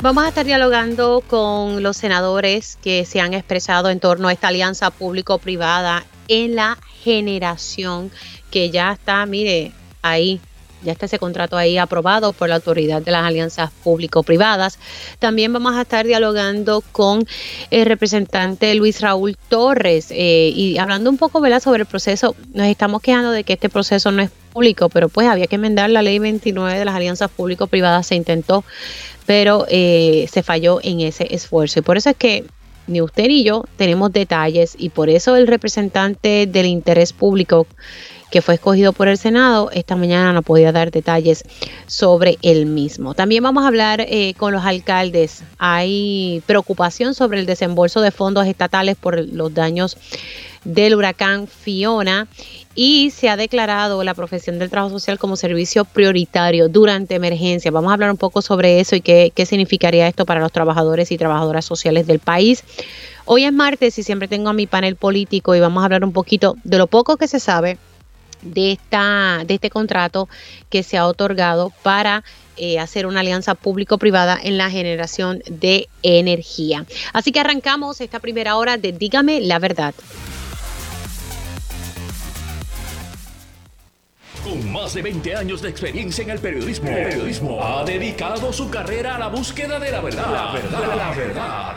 Vamos a estar dialogando con los senadores que se han expresado en torno a esta alianza público-privada en la generación que ya está, mire, ahí ya está ese contrato ahí aprobado por la autoridad de las alianzas público-privadas. También vamos a estar dialogando con el representante Luis Raúl Torres eh, y hablando un poco ¿verdad? sobre el proceso. Nos estamos quejando de que este proceso no es público, pero pues había que enmendar la ley 29 de las alianzas público-privadas. Se intentó, pero eh, se falló en ese esfuerzo. Y por eso es que ni usted ni yo tenemos detalles y por eso el representante del interés público que fue escogido por el Senado, esta mañana no podía dar detalles sobre el mismo. También vamos a hablar eh, con los alcaldes. Hay preocupación sobre el desembolso de fondos estatales por los daños del huracán Fiona y se ha declarado la profesión del trabajo social como servicio prioritario durante emergencia. Vamos a hablar un poco sobre eso y qué, qué significaría esto para los trabajadores y trabajadoras sociales del país. Hoy es martes y siempre tengo a mi panel político y vamos a hablar un poquito de lo poco que se sabe de, esta, de este contrato que se ha otorgado para eh, hacer una alianza público-privada en la generación de energía. Así que arrancamos esta primera hora de Dígame la verdad. Con más de 20 años de experiencia en el periodismo, el periodismo ha dedicado su carrera a la búsqueda de la verdad. La verdad, la verdad.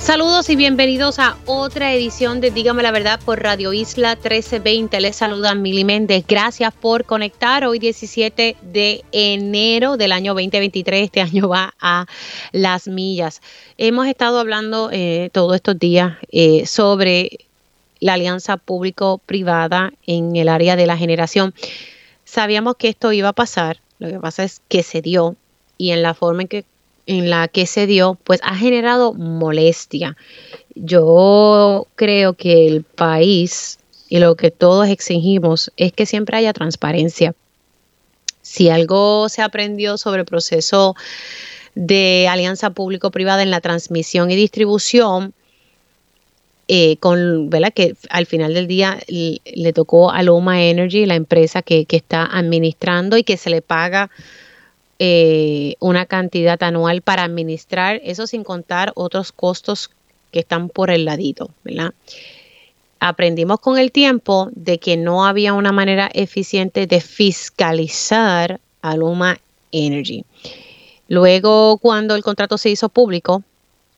Saludos y bienvenidos a otra edición de Dígame la Verdad por Radio Isla 1320. Les saluda Mili Méndez. Gracias por conectar hoy 17 de enero del año 2023. Este año va a las millas. Hemos estado hablando eh, todos estos días eh, sobre la alianza público-privada en el área de la generación. Sabíamos que esto iba a pasar. Lo que pasa es que se dio y en la forma en que en la que se dio, pues ha generado molestia. Yo creo que el país y lo que todos exigimos es que siempre haya transparencia. Si algo se aprendió sobre el proceso de alianza público-privada en la transmisión y distribución, eh, con, ¿verdad? que al final del día le, tocó a Loma Energy, la empresa que, que está administrando y que se le paga eh, una cantidad anual para administrar, eso sin contar otros costos que están por el ladito, ¿verdad? Aprendimos con el tiempo de que no había una manera eficiente de fiscalizar a Luma Energy. Luego, cuando el contrato se hizo público,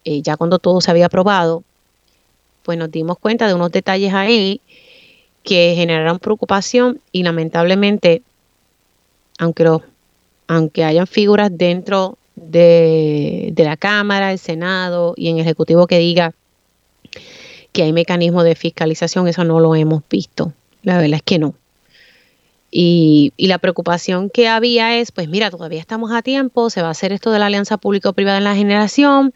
eh, ya cuando todo se había aprobado, pues nos dimos cuenta de unos detalles ahí que generaron preocupación y lamentablemente, aunque los aunque hayan figuras dentro de, la Cámara, el Senado y en el Ejecutivo que diga que hay mecanismos de fiscalización, eso no lo hemos visto. La verdad es que no. Y, y, la preocupación que había es, pues mira, todavía estamos a tiempo, se va a hacer esto de la alianza público-privada en la generación,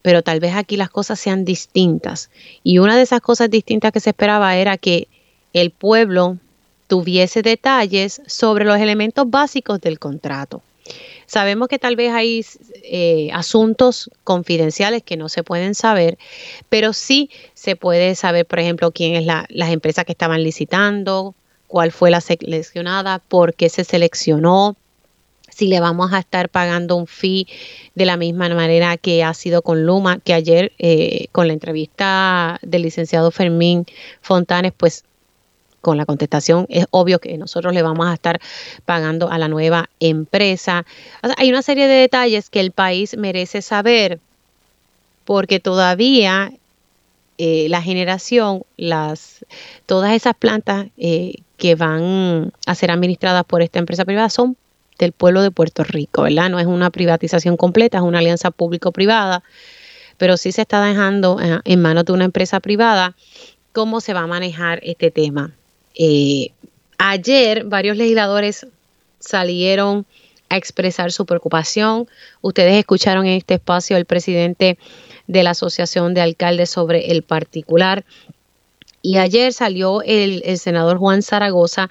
pero tal vez aquí las cosas sean distintas. Y una de esas cosas distintas que se esperaba era que el pueblo tuviese detalles sobre los elementos básicos del contrato. Sabemos que tal vez hay eh, asuntos confidenciales que no se pueden saber, pero sí se puede saber, por ejemplo, quién es la, las empresas que estaban licitando, cuál fue la seleccionada, por qué se seleccionó, si le vamos a estar pagando un fee de la misma manera que ha sido con Luma, que ayer eh, con la entrevista del licenciado Fermín Fontanes, pues con la contestación es obvio que nosotros le vamos a estar pagando a la nueva empresa. hay una serie de detalles que el país merece saber porque todavía eh, la generación, las, todas esas plantas eh, que van a ser administradas por esta empresa privada son del pueblo de Puerto Rico, ¿verdad? No es una privatización completa, es una alianza público-privada, pero sí se está dejando eh, en manos de una empresa privada cómo se va a manejar este tema. Eh, ayer varios legisladores salieron a expresar su preocupación. Ustedes escucharon en este espacio al presidente de la Asociación de Alcaldes sobre el particular. Y ayer salió el, senador Juan Zaragoza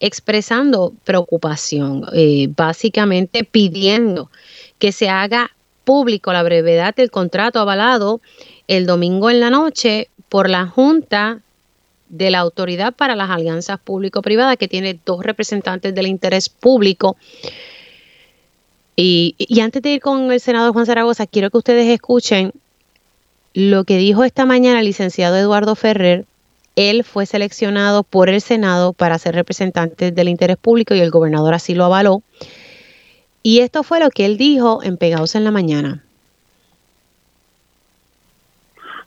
expresando preocupación, eh, básicamente pidiendo que se haga público la brevedad del contrato avalado el domingo en la noche por la Junta de la Autoridad para las Alianzas Público-Privadas, que tiene dos representantes del interés público. Y, antes de ir con el senador Juan Zaragoza, quiero que ustedes escuchen lo que dijo esta mañana el licenciado Eduardo Ferrer. Él fue seleccionado por el Senado para ser representante del interés público y el gobernador así lo avaló. Y esto fue lo que él dijo en Pegados en la Mañana.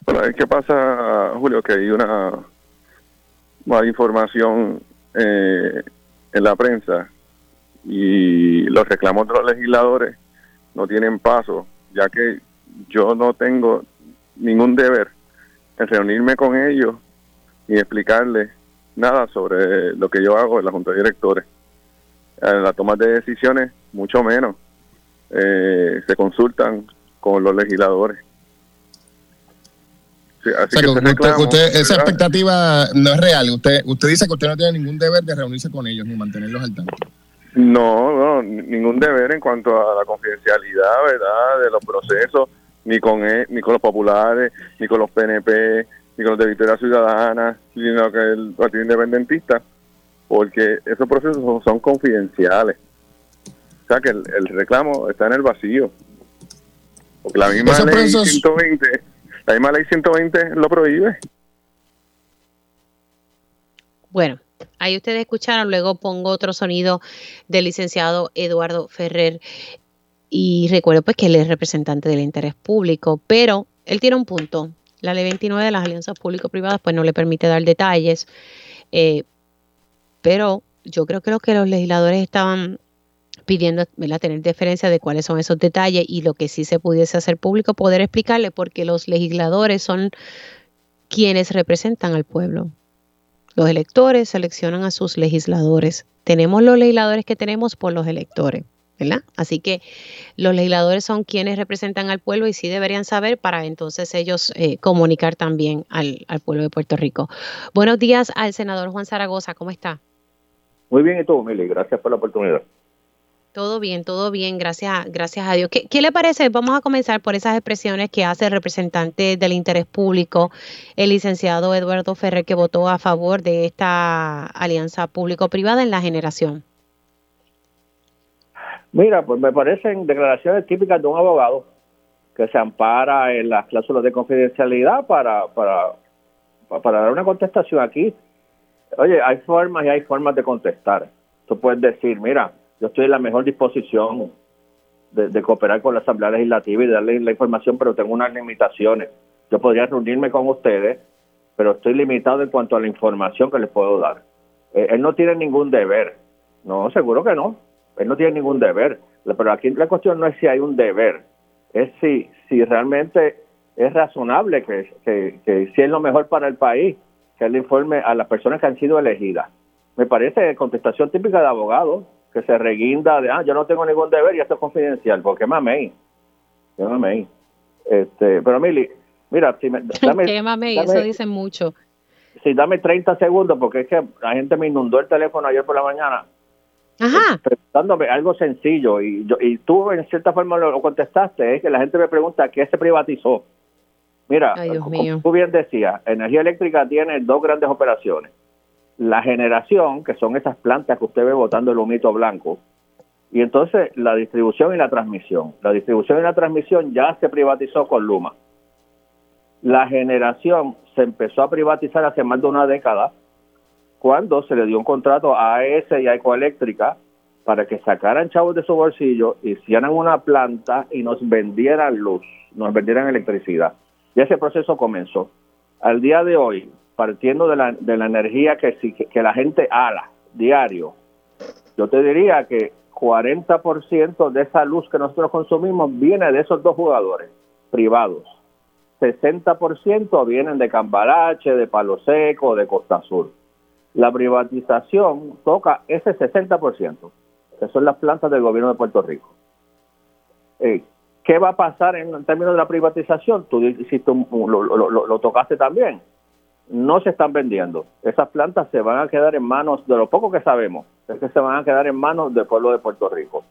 Bueno, ¿qué pasa, Julio? Que hay una más información eh, en la prensa y los reclamos de los legisladores no tienen paso, ya que yo no tengo ningún deber en reunirme con ellos y explicarles nada sobre lo que yo hago en la Junta de Directores. En la toma de decisiones, mucho menos. Eh, se consultan con los legisladores esa expectativa no es real. Usted, usted dice que usted no tiene ningún deber de reunirse con ellos ni mantenerlos al tanto. No, no, ningún deber en cuanto a la confidencialidad, ¿verdad? De los procesos, ni con e, ni con los populares, ni con los PNP, ni con los de Victoria Ciudadana, sino que el Partido Independentista, porque esos procesos son, confidenciales. O sea que el, reclamo está en el vacío. Porque la misma ley 120 la misma ley 120 lo prohíbe. Bueno, ahí ustedes escucharon, luego pongo otro sonido del licenciado Eduardo Ferrer y recuerdo pues que él es representante del interés público, pero él tiene un punto. La ley 29 de las alianzas público-privadas pues no le permite dar detalles, eh, pero yo creo que lo que los legisladores estaban pidiendo tener diferencia de cuáles son esos detalles y lo que sí se pudiese hacer público, poder explicarle porque los legisladores son quienes representan al pueblo. Los electores seleccionan a sus legisladores. Tenemos los legisladores que tenemos por los electores. ¿verdad? Así que los legisladores son quienes representan al pueblo y sí deberían saber para entonces ellos eh, comunicar también al, pueblo de Puerto Rico. Buenos días al senador Juan Zaragoza, ¿cómo está? Muy bien y todo, Mili, gracias por la oportunidad. Todo bien, todo bien, gracias, gracias a Dios. ¿Qué, le parece? Vamos a comenzar por esas expresiones que hace el representante del interés público, el licenciado Eduardo Ferrer, que votó a favor de esta alianza público-privada en la generación. Mira, pues me parecen declaraciones típicas de un abogado que se ampara en las cláusulas de confidencialidad para, para, para dar una contestación aquí. Oye, hay formas y hay formas de contestar. Tú puedes decir, mira, yo estoy en la mejor disposición de, cooperar con la Asamblea Legislativa y darle la información, pero tengo unas limitaciones. Yo podría reunirme con ustedes, pero estoy limitado en cuanto a la información que les puedo dar. Eh, él no tiene ningún deber. No, seguro que no. Él no tiene ningún deber. Pero aquí la cuestión no es si hay un deber, es si, si realmente es razonable que, que, que si es lo mejor para el país, que él informe a las personas que han sido elegidas. Me parece contestación típica de abogado que se reguinda de, ah, yo no tengo ningún deber y esto es confidencial, porque mamey, yo mamey. Este, pero Mili, mira, si me, dame, ¿Qué mamey? Eso dice mucho. Sí, dame 30 segundos, porque es que la gente me inundó el teléfono ayer por la mañana. Ajá. Preguntándome algo sencillo y, yo, y tú en cierta forma lo, contestaste, es que la gente me pregunta qué se privatizó. Mira, como tú bien decías, energía eléctrica tiene dos grandes operaciones la generación, que son esas plantas que usted ve botando el humito blanco, y entonces la distribución y la transmisión. La distribución y la transmisión ya se privatizó con Luma. La generación se empezó a privatizar hace más de una década cuando se le dio un contrato a AES y a Ecoeléctrica para que sacaran chavos de su bolsillo, hicieran una planta y nos vendieran luz, nos vendieran electricidad. Y ese proceso comenzó. Al día de hoy, partiendo de la, de la energía que, que la gente ala diario, yo te diría que 40% de esa luz que nosotros consumimos viene de esos dos jugadores privados. 60% vienen de Cambalache, de Palo Seco, de Costa Azul. La privatización toca ese 60%, que son las plantas del gobierno de Puerto Rico. Eh, ¿Qué va a pasar en, términos de la privatización? Tú lo, lo, lo tocaste también no se están vendiendo. Esas plantas se van a quedar en manos, de lo poco que sabemos, es que se van a quedar en manos del pueblo de Puerto Rico.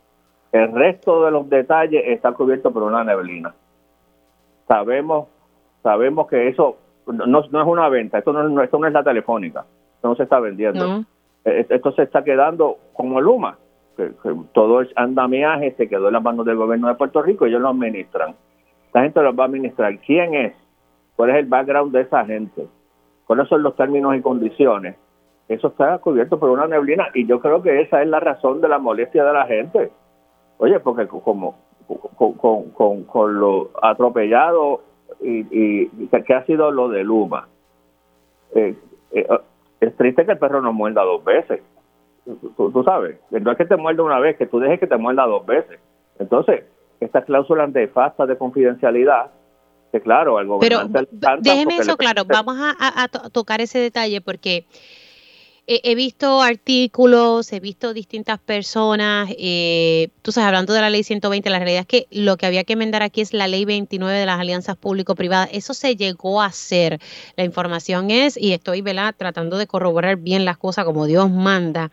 El resto de los detalles está cubierto por una neblina. Sabemos, sabemos que eso no, es una venta, esto no, esto no es la telefónica, esto no se está vendiendo. E, e, esto se está quedando como Luma, que, todo el andamiaje se quedó en las manos del gobierno de Puerto Rico y ellos lo administran. La gente lo va a administrar. ¿Quién es? ¿Cuál es el background de esa gente? ¿Cuáles son los términos y condiciones? Eso está cubierto por una neblina y yo creo que esa es la razón de la molestia de la gente. Oye, porque como con, con, con, lo atropellado y, y, que ha sido lo de Luma, eh, eh, es triste que el perro no muerda dos veces. Tú, sabes, no es que te muerda una vez, que tú dejes que te muerda dos veces. Entonces, estas cláusulas de fasta de confidencialidad, que claro, al gobernante... Pero déjeme eso claro, vamos a tocar ese detalle porque he, visto artículos, he visto distintas personas, eh, tú sabes, hablando de la ley 120, la realidad es que lo que había que enmendar aquí es la ley 29 de las alianzas público-privadas. Eso se llegó a hacer. La información es, y estoy ¿verdad? tratando de corroborar bien las cosas como Dios manda.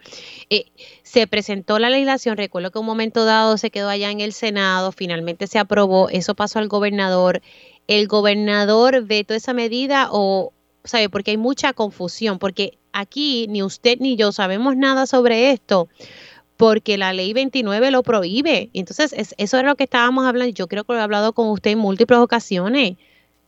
Eh, se presentó la legislación, recuerdo que un momento dado se quedó allá en el Senado, finalmente se aprobó, eso pasó al gobernador. ¿El gobernador vetó esa medida o, sabe, porque hay mucha confusión, porque aquí ni usted ni yo sabemos nada sobre esto porque la ley 29 lo prohíbe. Entonces, eso era lo que estábamos hablando. Yo creo que lo he hablado con usted en múltiples ocasiones.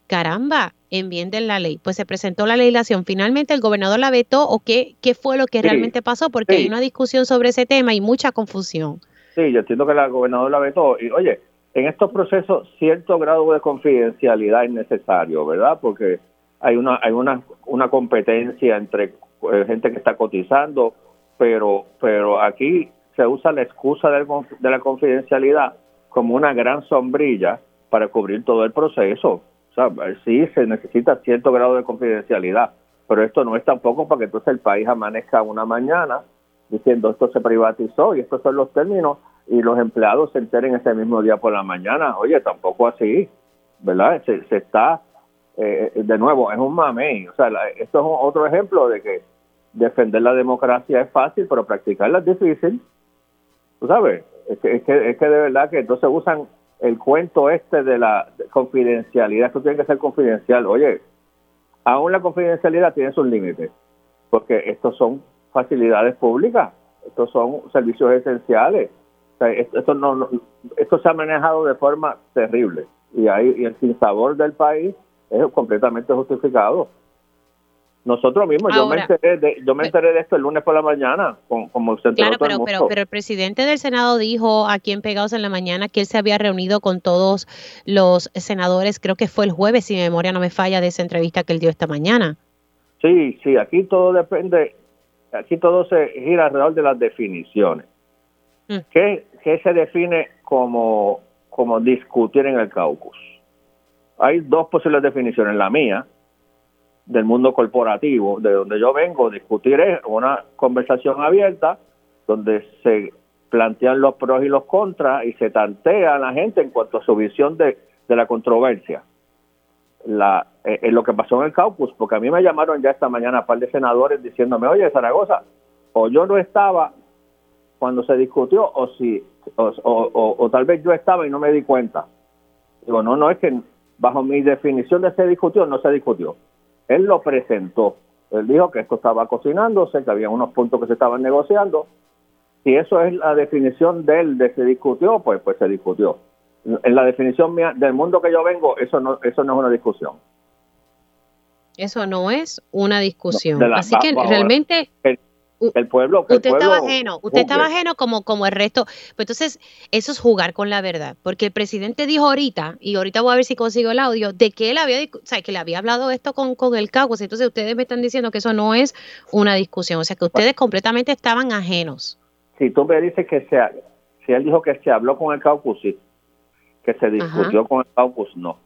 Caramba, enmienden la ley. Pues se presentó la legislación. Finalmente, el gobernador la vetó o qué, qué fue lo que realmente pasó, porque hay una discusión sobre ese tema y mucha confusión. Sí, yo entiendo que el gobernador la vetó. Y oye, en estos procesos, cierto grado de confidencialidad es necesario, ¿verdad? Porque hay una, hay una, una competencia entre eh, gente que está cotizando, pero, pero aquí se usa la excusa de la confidencialidad como una gran sombrilla para cubrir todo el proceso. O sea, sí se necesita cierto grado de confidencialidad, pero esto no es tampoco para que entonces el país amanezca una mañana diciendo esto se privatizó y estos son los términos y los empleados se enteren ese mismo día por la mañana. Oye, tampoco así, ¿verdad? Se, se está eh, de nuevo, es un mamey. O sea, esto es otro ejemplo de que defender la democracia es fácil, pero practicarla es difícil. Tú sabes, es que, es que, es que de verdad que entonces usan el cuento este de la confidencialidad, que tiene que ser confidencial. Oye, aún la confidencialidad tiene sus límites, porque estos son facilidades públicas, estos son servicios esenciales. Esto, no, esto se ha manejado de forma terrible y, hay, y el sinsabor del país es completamente justificado. Nosotros mismos, yo, me enteré de, yo me enteré de esto el lunes por la mañana, como se Claro, pero, pero, pero el presidente del Senado dijo aquí en Pegados en la Mañana que él se había reunido con todos los senadores, creo que fue el jueves, si mi memoria no me falla, de esa entrevista que él dio esta mañana. Sí, sí, aquí todo depende, aquí todo se gira alrededor de las definiciones. Mm. ¿Qué, ¿Qué, se define como, como discutir en el caucus? hay dos posibles definiciones. La mía, del mundo corporativo, de donde yo vengo, discutir es una conversación abierta donde se plantean los pros y los contras y se tantea a la gente en cuanto a su visión de, la controversia. La, eh, en lo que pasó en el caucus, porque a mí me llamaron ya esta mañana un par de senadores diciéndome, oye, Zaragoza, o yo no estaba cuando se discutió, o si, o, o tal vez yo estaba y no me di cuenta. Digo, no, no, es que bajo mi definición de se discutió, no se discutió. Él lo presentó. Él dijo que esto estaba cocinándose, que había unos puntos que se estaban negociando. Si eso es la definición de él de se discutió, pues, pues se discutió. En la definición mía del mundo que yo vengo, eso no, eso no es una discusión. Eso no es una discusión. Así que realmente el pueblo usted estaba ajeno usted estaba ajeno como como el resto. Pues entonces eso es jugar con la verdad porque el presidente dijo ahorita y ahorita voy a ver si consigo el audio de que él había o sea que le había hablado esto con, con el CAUCUS. Entonces ustedes me están diciendo que eso no es una discusión o sea que ustedes completamente estaban ajenos. Si tú me dices que se si él dijo que se habló con el caucus sí. Que se discutió con el caucus no.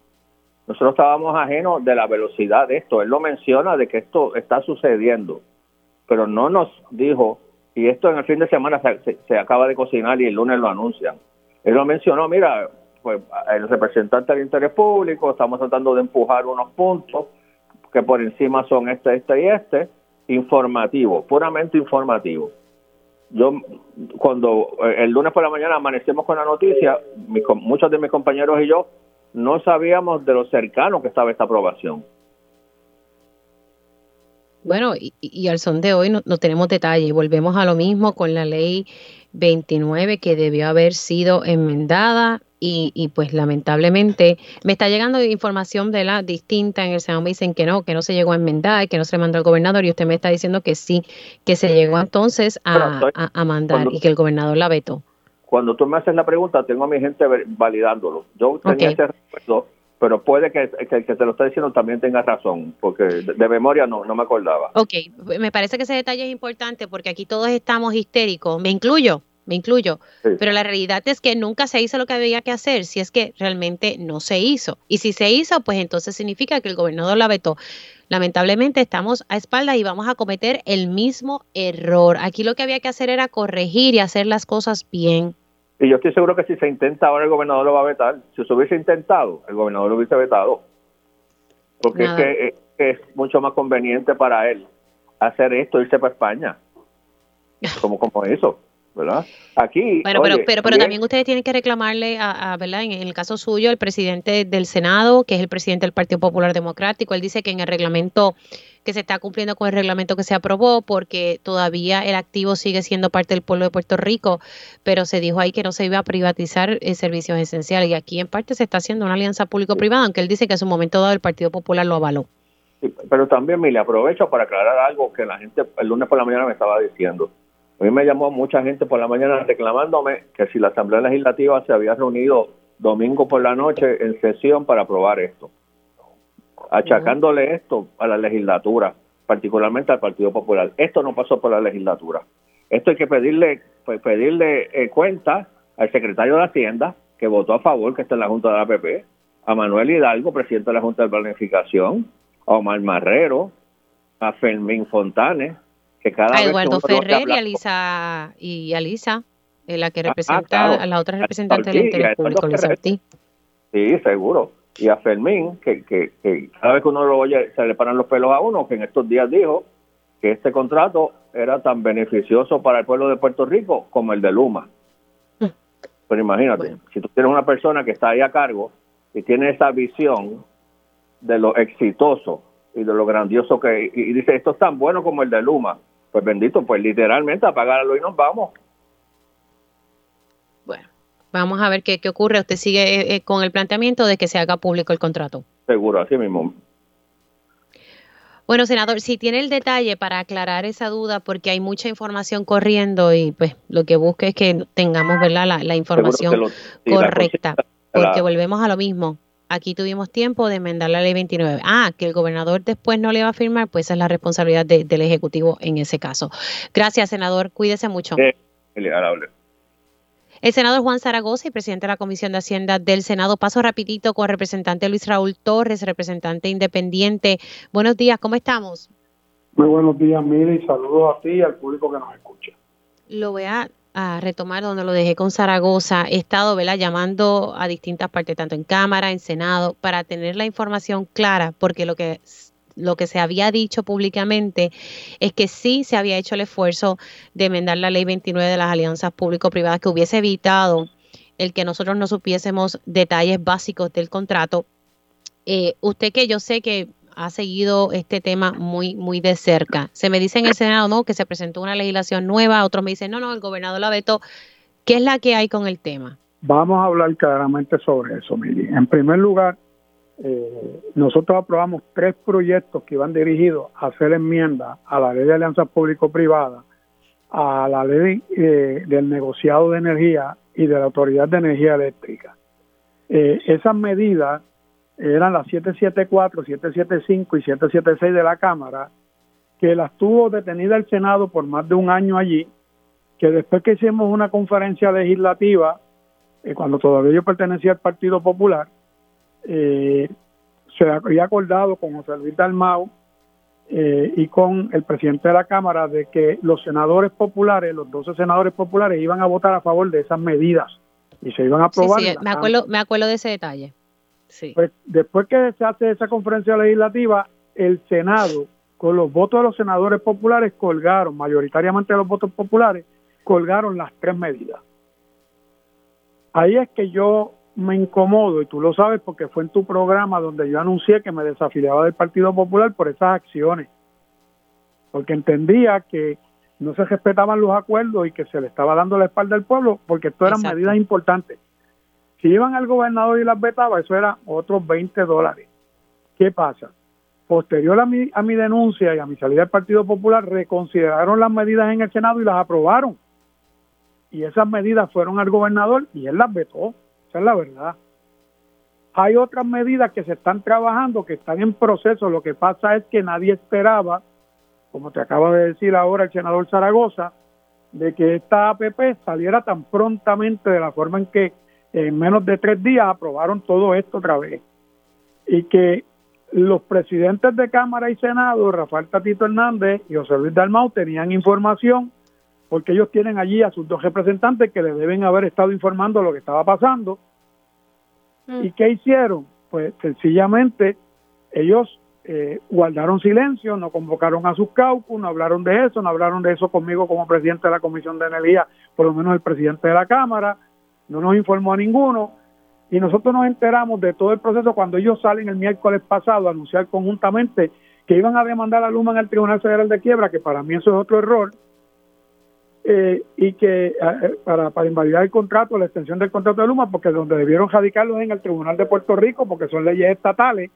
Nosotros estábamos ajenos de la velocidad de esto. Él lo menciona de que esto está sucediendo pero no nos dijo, y esto en el fin de semana se, acaba de cocinar y el lunes lo anuncian. Él lo mencionó, mira, pues el representante del interés público, estamos tratando de empujar unos puntos que por encima son este, este y este, informativo, puramente informativo. Yo, cuando eh, el lunes por la mañana amanecemos con la noticia, muchos de mis compañeros y yo no sabíamos de lo cercano que estaba esta aprobación. Bueno, y, al son de hoy no, no tenemos detalles. Volvemos a lo mismo con la ley 29 que debió haber sido enmendada y, y, pues lamentablemente me está llegando información de la distinta en el Senado me dicen que no, que no se llegó a enmendar, que no se le mandó al gobernador y usted me está diciendo que sí, que se llegó entonces a, a, mandar y que el gobernador la vetó. Cuando tú me haces la pregunta, tengo a mi gente validándolo. Yo tenía ese recuerdo pero puede que, que, que, te lo está diciendo también tenga razón, porque de, memoria no, no me acordaba. Ok, me parece que ese detalle es importante porque aquí todos estamos histéricos, me incluyo, me incluyo, pero la realidad es que nunca se hizo lo que había que hacer, si es que realmente no se hizo. Y si se hizo, pues entonces significa que el gobernador la vetó. Lamentablemente estamos a espaldas y vamos a cometer el mismo error. Aquí lo que había que hacer era corregir y hacer las cosas bien. Y yo estoy seguro que si se intenta ahora el gobernador lo va a vetar. Si se hubiese intentado, el gobernador lo hubiese vetado. Porque es que, es mucho más conveniente para él hacer esto, irse para España. Como, como eso. ¿Verdad? Aquí. Bueno, pero, pero, pero también ustedes tienen que reclamarle, a, ¿verdad? En, el caso suyo, el presidente del Senado, que es el presidente del Partido Popular Democrático, él dice que en el reglamento que se está cumpliendo con el reglamento que se aprobó, porque todavía el activo sigue siendo parte del pueblo de Puerto Rico, pero se dijo ahí que no se iba a privatizar eh, servicios esenciales y aquí en parte se está haciendo una alianza público-privada, aunque él dice que en su momento dado el Partido Popular lo avaló. pero también, me le aprovecho para aclarar algo que la gente el lunes por la mañana me estaba diciendo a mí me llamó mucha gente por la mañana reclamándome que si la Asamblea Legislativa se había reunido domingo por la noche en sesión para aprobar esto, achacándole esto a la legislatura, particularmente al Partido Popular. Esto no pasó por la legislatura. Esto hay que pedirle, pues, pedirle eh, cuenta al secretario de Hacienda, que votó a favor, que está en la Junta de la APP, a Manuel Hidalgo, presidente de la Junta de Planificación, a Omar Marrero, a Fermín Fontanes, a Eduardo Ferrer y a Lisa, y a Lisa, eh, la que ah, representa, a la otra representante del interés público, Lisa Ortiz. Sí, seguro. Y a Fermín, que, que, cada vez que uno lo oye se le paran los pelos a uno, que en estos días dijo que este contrato era tan beneficioso para el pueblo de Puerto Rico como el de Luma. Mm. Pero imagínate, si tú tienes una persona que está ahí a cargo y tiene esa visión de lo exitoso y de lo grandioso que y dice esto es tan bueno como el de Luma pues bendito, pues literalmente apagarlo y nos vamos. Bueno, vamos a ver qué, qué ocurre. Usted sigue eh, eh, con el planteamiento de que se haga público el contrato. Seguro, así mismo. Bueno, senador, si tiene el detalle para aclarar esa duda, porque hay mucha información corriendo y pues lo que busque es que tengamos ¿verdad? La, información correcta, porque volvemos a lo mismo aquí tuvimos tiempo de enmendar la ley 29. Ah, que el gobernador después no le va a firmar, pues esa es la responsabilidad del Ejecutivo en ese caso. Gracias, senador. Cuídese mucho. el senador Juan Zaragoza y presidente de la Comisión de Hacienda del Senado. Paso rapidito con el representante Luis Raúl Torres, representante independiente. Buenos días, ¿cómo estamos? Muy buenos días, Miri. Saludos a ti y al público que nos escucha. Lo voy a retomar donde lo dejé con Zaragoza. He estado ¿verdad? llamando a distintas partes, tanto en Cámara, en Senado, para tener la información clara, porque lo que lo que se había dicho públicamente es que sí se había hecho el esfuerzo de enmendar la ley 29 de las alianzas público-privadas que hubiese evitado el que nosotros no supiésemos detalles básicos del contrato. Eh, usted que yo sé que ha seguido este tema muy, muy de cerca. Se me dice en el Senado, ¿no? Que se presentó una legislación nueva, otros me dicen, no, no, el gobernador la vetó. ¿Qué es la que hay con el tema? Vamos a hablar claramente sobre eso, Mili. En primer lugar, eh, nosotros aprobamos tres proyectos que iban dirigidos a hacer enmienda a la ley de alianzas público-privada, a la ley eh, del negociado de energía y de la Autoridad de Energía Eléctrica. Eh, esas medidas eran las 774, 775 y 776 de la Cámara, que las tuvo detenida el Senado por más de un año allí, que después que hicimos una conferencia legislativa, eh, cuando todavía yo pertenecía al Partido Popular, eh, se había acordado con José Luis Dalmau eh, y con el presidente de la Cámara de que los senadores populares, los 12 senadores populares, iban a votar a favor de esas medidas y se iban a aprobar. Sí, me, acuerdo, me acuerdo de ese detalle. Pues después que se hace esa conferencia legislativa, el Senado, con los votos de los senadores populares, colgaron, mayoritariamente los votos populares, colgaron las tres medidas. Ahí es que yo me incomodo, y tú lo sabes porque fue en tu programa donde yo anuncié que me desafiliaba del Partido Popular por esas acciones, porque entendía que no se respetaban los acuerdos y que se le estaba dando la espalda al pueblo, porque esto eran medidas importantes. Si iban al gobernador y las vetaba, eso era otros 20 dólares. ¿Qué pasa? Posterior a mi, a mi denuncia y a mi salida del Partido Popular, reconsideraron las medidas en el Senado y las aprobaron. Y esas medidas fueron al gobernador y él las vetó. Esa es la verdad. Hay otras medidas que se están trabajando, que están en proceso. Lo que pasa es que nadie esperaba, como te acaba de decir ahora el senador Zaragoza, de que esta APP saliera tan prontamente de la forma en que en menos de tres días aprobaron todo esto otra vez. Y que los presidentes de Cámara y Senado, Rafael Tatito Hernández y José Luis Dalmau, tenían información porque ellos tienen allí a sus dos representantes que le deben haber estado informando lo que estaba pasando. ¿Y mm. qué hicieron? Pues sencillamente ellos eh, guardaron silencio, no convocaron a sus caucus, no hablaron de eso, no hablaron de eso conmigo como presidente de la Comisión de Energía, por lo menos el presidente de la Cámara, no nos informó a ninguno. Y nosotros nos enteramos de todo el proceso cuando ellos salen el miércoles pasado a anunciar conjuntamente que iban a demandar a Luma en el Tribunal Federal de Quiebra, que para mí eso es otro error, eh, y que eh, para, para invalidar el contrato, la extensión del contrato de Luma, porque donde debieron radicarlo es en el Tribunal de Puerto Rico, porque son leyes estatales,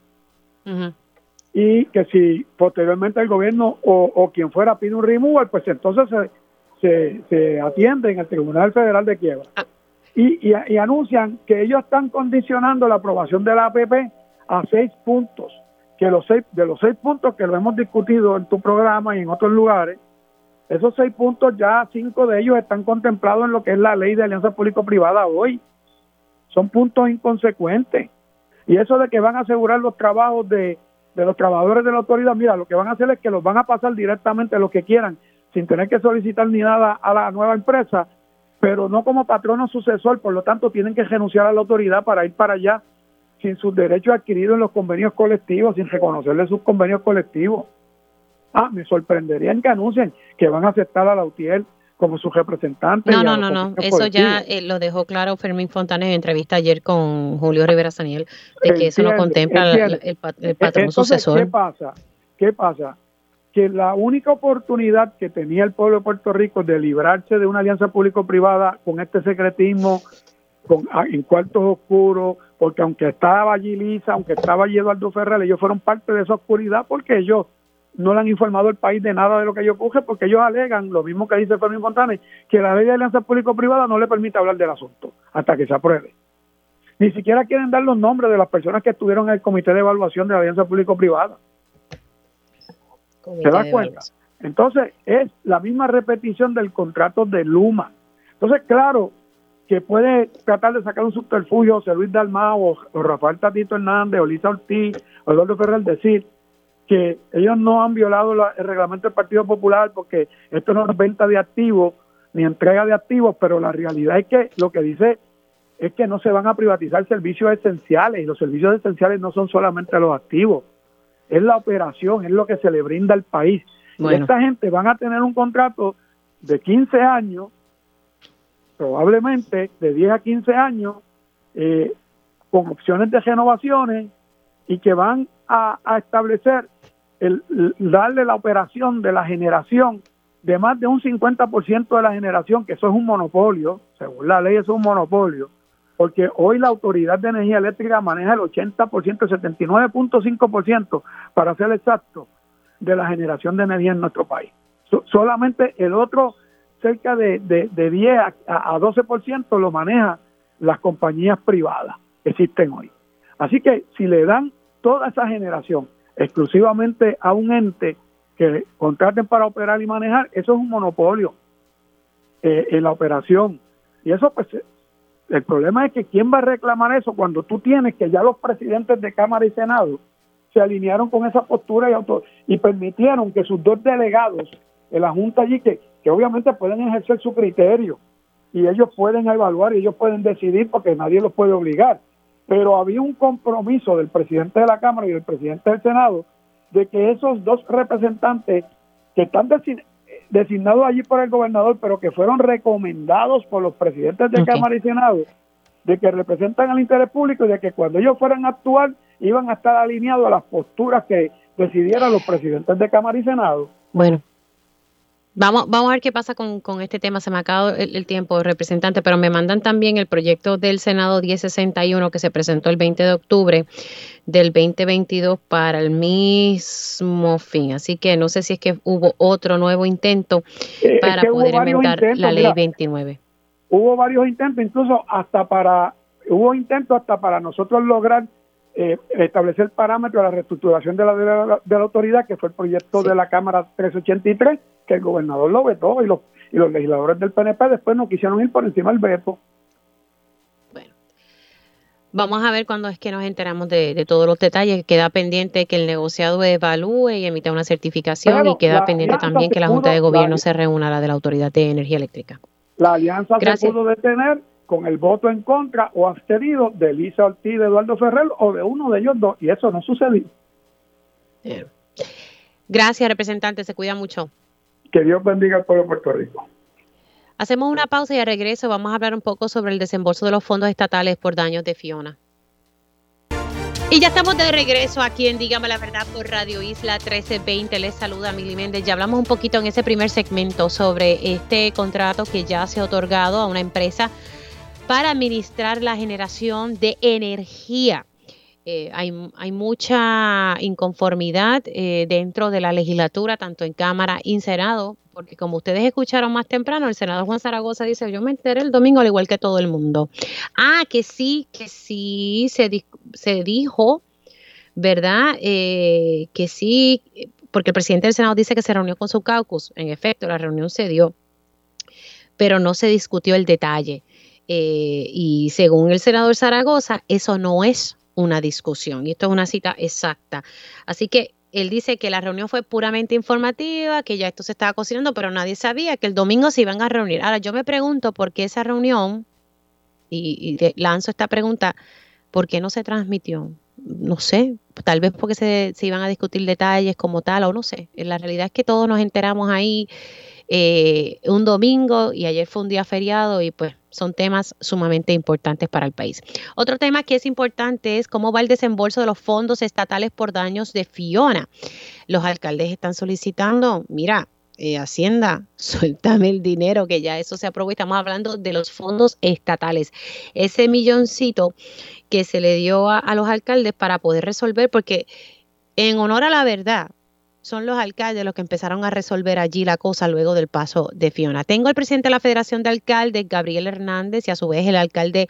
y que si posteriormente el gobierno o, o, quien fuera pide un removal, pues entonces se, se, se atiende en el Tribunal Federal de Quiebra. Ah, y, y, anuncian que ellos están condicionando la aprobación de la APP a seis puntos, que los seis, de los seis puntos que lo hemos discutido en tu programa y en otros lugares, esos seis puntos ya cinco de ellos están contemplados en lo que es la ley de alianza público-privada hoy. Son puntos inconsecuentes. Y eso de que van a asegurar los trabajos de, de los trabajadores de la autoridad, mira, lo que van a hacer es que los van a pasar directamente los que quieran, sin tener que solicitar ni nada a la nueva empresa, pero no como patrono sucesor, por lo tanto tienen que renunciar a la autoridad para ir para allá sin sus derechos adquiridos en los convenios colectivos, sin reconocerle sus convenios colectivos. Ah, me sorprendería en que anuncien que van a aceptar a la UTIER como su representante. No, no, no, no, eso ya eh, lo dejó claro Fermín Fontanes en entrevista ayer con Julio Rivera Saniel, de que eso no contempla el, el, patrón sucesor. ¿Qué pasa? ¿Qué pasa? Que la única oportunidad que tenía el pueblo de Puerto Rico de librarse de una alianza público-privada con este secretismo, con, ah, en cuartos oscuros, porque aunque estaba allí Lisa, aunque estaba allí Eduardo Ferrer, ellos fueron parte de esa oscuridad porque ellos no le han informado al país de nada de lo que ellos ocurre, porque ellos alegan, lo mismo que dice Fermín Fontanes, que la ley de alianza público-privada no le permite hablar del asunto hasta que se apruebe. Ni siquiera quieren dar los nombres de las personas que estuvieron en el comité de evaluación de la alianza público-privada. ¿Se da cuenta? Entonces, es la misma repetición del contrato de Luma. Entonces, claro, que puede tratar de sacar un subterfugio José Luis Dalmao o, Rafael Tatito Hernández o Lisa Ortiz o Eduardo Ferrer decir que ellos no han violado el reglamento del Partido Popular porque esto no es venta de activos ni entrega de activos, pero la realidad es que lo que dice es que no se van a privatizar servicios esenciales y los servicios esenciales no son solamente los activos es la operación, es lo que se le brinda al país. Y esta gente van a tener un contrato de 15 años, probablemente de 10 a 15 años, eh, con opciones de renovaciones y que van a, establecer el, darle la operación de la generación de más de un 50% de la generación, que eso es un monopolio, según la ley eso es un monopolio, porque hoy la Autoridad de Energía Eléctrica maneja el 80%, el 79.5%, para ser exacto, de la generación de energía en nuestro país. solamente el otro, cerca de, de, 10 a, a 12%, lo maneja las compañías privadas que existen hoy. Así que si le dan toda esa generación exclusivamente a un ente que contraten para operar y manejar, eso es un monopolio eh, en la operación. Y eso pues el problema es que quién va a reclamar eso cuando tú tienes que ya los presidentes de Cámara y Senado se alinearon con esa postura y, auto y permitieron que sus dos delegados en la Junta allí, que, que obviamente pueden ejercer su criterio y ellos pueden evaluar y ellos pueden decidir porque nadie los puede obligar. Pero había un compromiso del presidente de la Cámara y del presidente del Senado de que esos dos representantes que están designados allí por el gobernador, pero que fueron recomendados por los presidentes de Cámara y Senado, de que representan al interés público y de que cuando ellos fueran a actuar iban a estar alineados a las posturas que decidieran los presidentes de Cámara y Senado. Bueno, Vamos, vamos a ver qué pasa con, este tema. Se me ha acabado el, tiempo, representante, pero me mandan también el proyecto del Senado 1061 que se presentó el 20 de octubre del 2022 para el mismo fin. Así que no sé si es que hubo otro nuevo intento eh, para poder inventar la ley 29. Hubo varios intentos, incluso hasta para, hubo intentos hasta para nosotros lograr eh, establecer parámetros a la reestructuración de la, de la, autoridad, que fue el proyecto de la Cámara 383, que el gobernador lo vetó y los, y los legisladores del PNP después no quisieron ir por encima del veto. Bueno, vamos a ver cuándo es que nos enteramos de, todos los detalles. Queda pendiente que el negociado evalúe y emita una certificación y queda pendiente también que la Junta de Gobierno se reúna, la de la Autoridad de Energía Eléctrica. La alianza se pudo detener con el voto en contra o abstenido de Elisa Ortiz, de Eduardo Ferrer o de uno de ellos dos, y eso no sucedió. Gracias, representante, se cuida mucho. Que Dios bendiga al pueblo de Puerto Rico. Hacemos una pausa y a regreso vamos a hablar un poco sobre el desembolso de los fondos estatales por daños de Fiona. Y ya estamos de regreso aquí en Dígame la Verdad por Radio Isla 1320. Les saluda Mili Méndez. Ya hablamos un poquito en ese primer segmento sobre este contrato que ya se ha otorgado a una empresa para administrar la generación de energía. Eh, hay, mucha inconformidad eh, dentro de la legislatura, tanto en Cámara y Senado, porque como ustedes escucharon más temprano, el senador Juan Zaragoza dice, yo me enteré el domingo al igual que todo el mundo. Ah, que sí, que sí, se, se dijo, ¿verdad? Eh, que sí, porque el presidente del Senado dice que se reunió con su caucus. En efecto, la reunión se dio, pero no se discutió el detalle. Eh, y según el senador Zaragoza, eso no es una discusión. Y esto es una cita exacta. Así que él dice que la reunión fue puramente informativa, que ya esto se estaba cocinando, pero nadie sabía que el domingo se iban a reunir. Ahora yo me pregunto por qué esa reunión, y, lanzo esta pregunta, ¿por qué no se transmitió? No sé, tal vez porque se, se iban a discutir detalles como tal, o no sé. La realidad es que todos nos enteramos ahí eh, un domingo y ayer fue un día feriado y pues son temas sumamente importantes para el país. Otro tema que es importante es cómo va el desembolso de los fondos estatales por daños de Fiona. Los alcaldes están solicitando, mira, eh, Hacienda, suéltame el dinero, que ya eso se aprobó. Estamos hablando de los fondos estatales. Ese milloncito que se le dio a los alcaldes para poder resolver, porque en honor a la verdad, son los alcaldes los que empezaron a resolver allí la cosa luego del paso de Fiona. Tengo el presidente de la Federación de Alcaldes, Gabriel Hernández, y a su vez el alcalde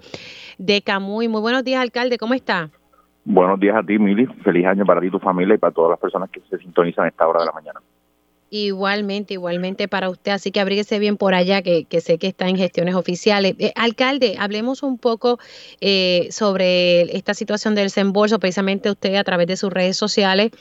de Camuy. Muy buenos días, alcalde, ¿cómo está? Buenos días a ti, Mili. Feliz año para ti, tu familia y para todas las personas que se sintonizan a esta hora de la mañana. Igualmente, igualmente para usted, así que abríguese bien por allá, que, sé que está en gestiones oficiales. Eh, alcalde, hablemos un poco eh, sobre esta situación del desembolso, precisamente usted a través de sus redes sociales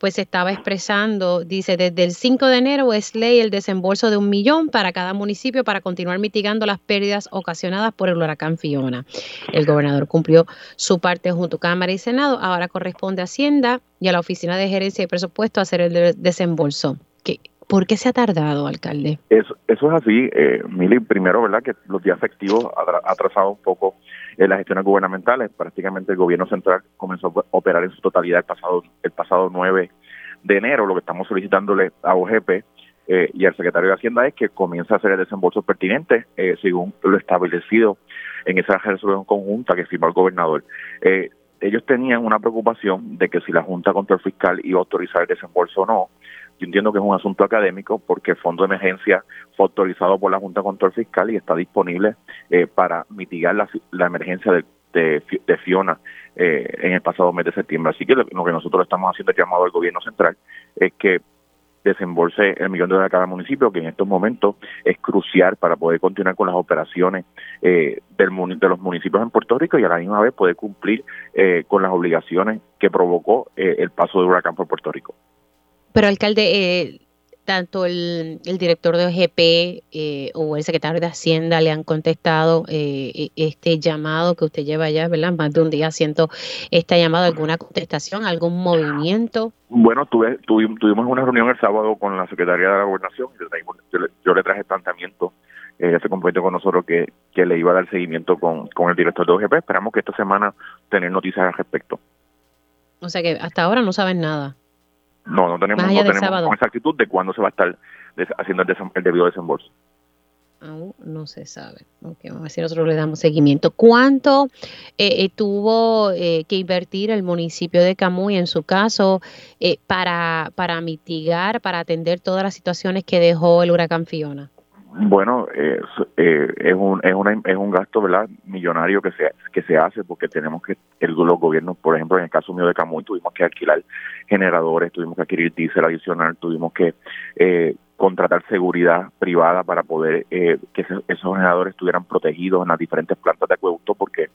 pues estaba expresando, dice, desde el 5 de enero es ley el desembolso de un millón para cada municipio para continuar mitigando las pérdidas ocasionadas por el huracán Fiona. El gobernador cumplió su parte junto a Cámara y Senado, ahora corresponde a Hacienda y a la Oficina de Gerencia y Presupuesto hacer el desembolso. ¿Qué, ¿Por qué se ha tardado, alcalde? Eso, eso es así, eh, Mili. Primero, ¿verdad? Que los días efectivos ha atrasado un poco en las gestiones gubernamentales. Prácticamente el gobierno central comenzó a operar en su totalidad el pasado, el pasado 9 de enero. Lo que estamos solicitándole a OGP eh, y al secretario de Hacienda es que comience a hacer el desembolso pertinente eh, según lo establecido en esa resolución conjunta que firmó el gobernador. Eh, ellos tenían una preocupación de que si la Junta Control Fiscal iba a autorizar el desembolso o no, yo entiendo que es un asunto académico porque el fondo de emergencia fue autorizado por la Junta de Control Fiscal y está disponible eh, para mitigar la, emergencia de, Fiona eh, en el pasado mes de septiembre. Así que lo, que nosotros estamos haciendo el llamado al gobierno central es que desembolse el millón de dólares a cada municipio, que en estos momentos es crucial para poder continuar con las operaciones eh, del, de los municipios en Puerto Rico y a la misma vez poder cumplir eh, con las obligaciones que provocó el paso de huracán por Puerto Rico. Pero alcalde, eh, tanto el, director de OGP eh, o el secretario de Hacienda le han contestado eh, e, este llamado que usted lleva ya, ¿verdad? Más de un día siento este llamado, alguna contestación, algún movimiento. Bueno, tuve, tuvimos una reunión el sábado con la Secretaría de la Gobernación yo, yo, le traje planteamiento ella se comprometió con nosotros que, que le iba a dar seguimiento con, con el director de OGP. Esperamos que esta semana tener noticias al respecto. O sea que hasta ahora no saben nada. No, no tenemos, no tenemos con exactitud de cuándo se va a estar haciendo el, debido desembolso. Aún no se sabe. Okay, vamos a ver si nosotros le damos seguimiento. ¿Cuánto eh, eh, tuvo eh, que invertir el municipio de Camuy en su caso para, para mitigar, para atender todas las situaciones que dejó el huracán Fiona? Bueno, eh, es un es, una, es un gasto verdad millonario que se que se hace porque tenemos que el, los gobiernos, por ejemplo, en el caso mío de Camuy tuvimos que alquilar generadores, tuvimos que adquirir diésel adicional, tuvimos que eh, contratar seguridad privada para poder eh, que esos generadores estuvieran protegidos en las diferentes plantas de acueducto porque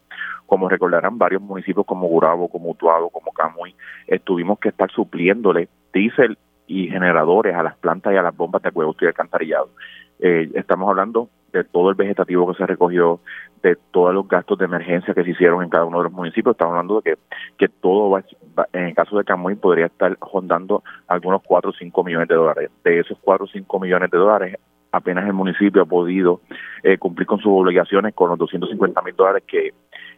como recordarán varios municipios como Gurabo, como Utuado, como Camuy, tuvimos que estar supliéndole diésel y generadores a las plantas y a las bombas de acueducto y alcantarillado. Eh, estamos hablando de todo el vegetativo que se recogió, de todos los gastos de emergencia que se hicieron en cada uno de los municipios. Estamos hablando de que, que todo va, en el caso de Camuy podría estar rondando algunos 4 o 5 millones de dólares. De esos 4 o 5 millones de dólares, apenas el municipio ha podido eh, cumplir con sus obligaciones con los 250 mil dólares que,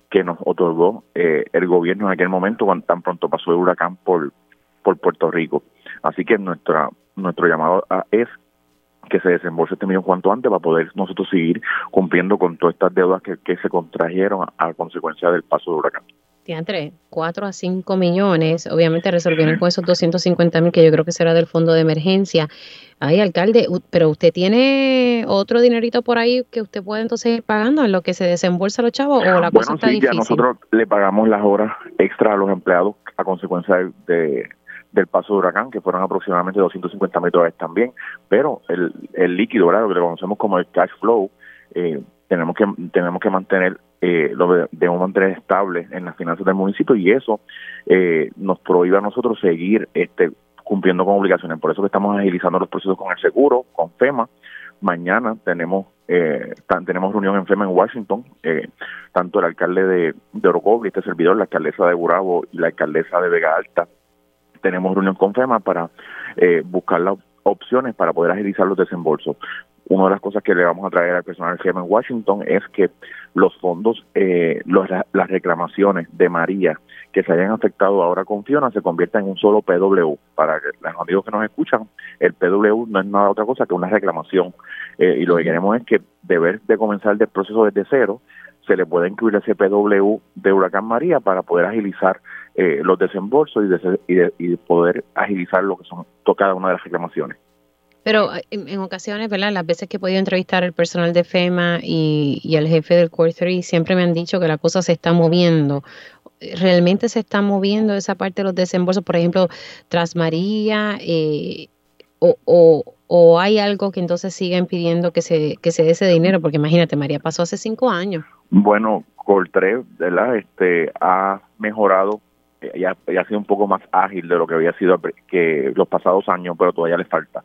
que nos otorgó eh, el gobierno en aquel momento cuando tan pronto pasó el huracán por, por Puerto Rico. Así que nuestra, nuestro llamado es que se desembolse este millón cuanto antes para poder nosotros seguir cumpliendo con todas estas deudas que, que se contrajeron a, consecuencia del paso del huracán. Entre 4 a 5 millones, obviamente resolvieron con esos 250 mil que yo creo que será del fondo de emergencia. Ay, alcalde, pero usted tiene otro dinerito por ahí que usted puede entonces ir pagando en lo que se desembolsa los chavos o la cosa está sí, difícil. Ya nosotros le pagamos las horas extra a los empleados a consecuencia de, del paso de huracán, que fueron aproximadamente 250 mil dólares también, pero el, el líquido, ¿verdad? lo que conocemos como el cash flow, eh, tenemos que tenemos que mantener eh, lo debemos mantener estable en las finanzas del municipio y eso eh, nos prohíbe a nosotros seguir este cumpliendo con obligaciones por eso que estamos agilizando los procesos con el seguro con FEMA mañana tenemos eh, tenemos reunión en FEMA en Washington eh, tanto el alcalde de, de este servidor la alcaldesa de Burabo y la alcaldesa de Vega Alta tenemos reunión con FEMA para eh, buscar las opciones para poder agilizar los desembolsos. Una de las cosas que le vamos a traer al personal FEMA en Washington es que los fondos, eh, las reclamaciones de María que se hayan afectado ahora con Fiona se conviertan en un solo PW. Para los amigos que nos escuchan, el PW no es nada otra cosa que una reclamación. Eh, y lo que queremos es que deber de comenzar el proceso desde cero, se le pueda incluir ese PW de Huracán María para poder agilizar eh, los desembolsos y, y, poder agilizar lo que son cada una de las reclamaciones. Pero eh, en, ocasiones, ¿verdad? Las veces que he podido entrevistar al personal de FEMA y, y al jefe del Core 3, siempre me han dicho que la cosa se está moviendo. ¿Realmente se está moviendo esa parte de los desembolsos? Por ejemplo, tras María, eh, o, o, o, hay algo que entonces siguen pidiendo que se, que se dé ese dinero? Porque imagínate, María pasó hace cinco años. Bueno, Coltré, ¿verdad? Este, ha mejorado, eh, ya, ha sido un poco más ágil de lo que había sido que los pasados años, pero todavía le falta.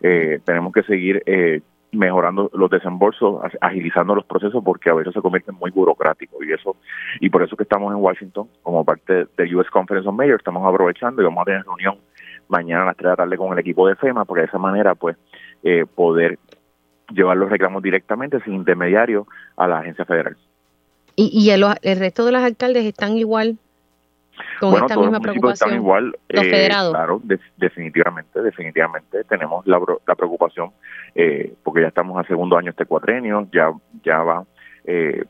Eh, tenemos que seguir eh, mejorando los desembolsos, agilizando los procesos porque a veces se convierten muy burocráticos y eso y por eso que estamos en Washington como parte del US Conference on Mayors, estamos aprovechando y vamos a tener reunión mañana a las 3 de la tarde con el equipo de FEMA porque de esa manera pues eh, poder llevar los reclamos directamente sin intermediario a la agencia federal. ¿Y, y el, resto de los alcaldes están igual con esta misma preocupación? Están igual, los eh, federados. Claro, definitivamente, definitivamente tenemos la, la preocupación eh, porque ya estamos a segundo año este cuatrenio, ya ya va eh,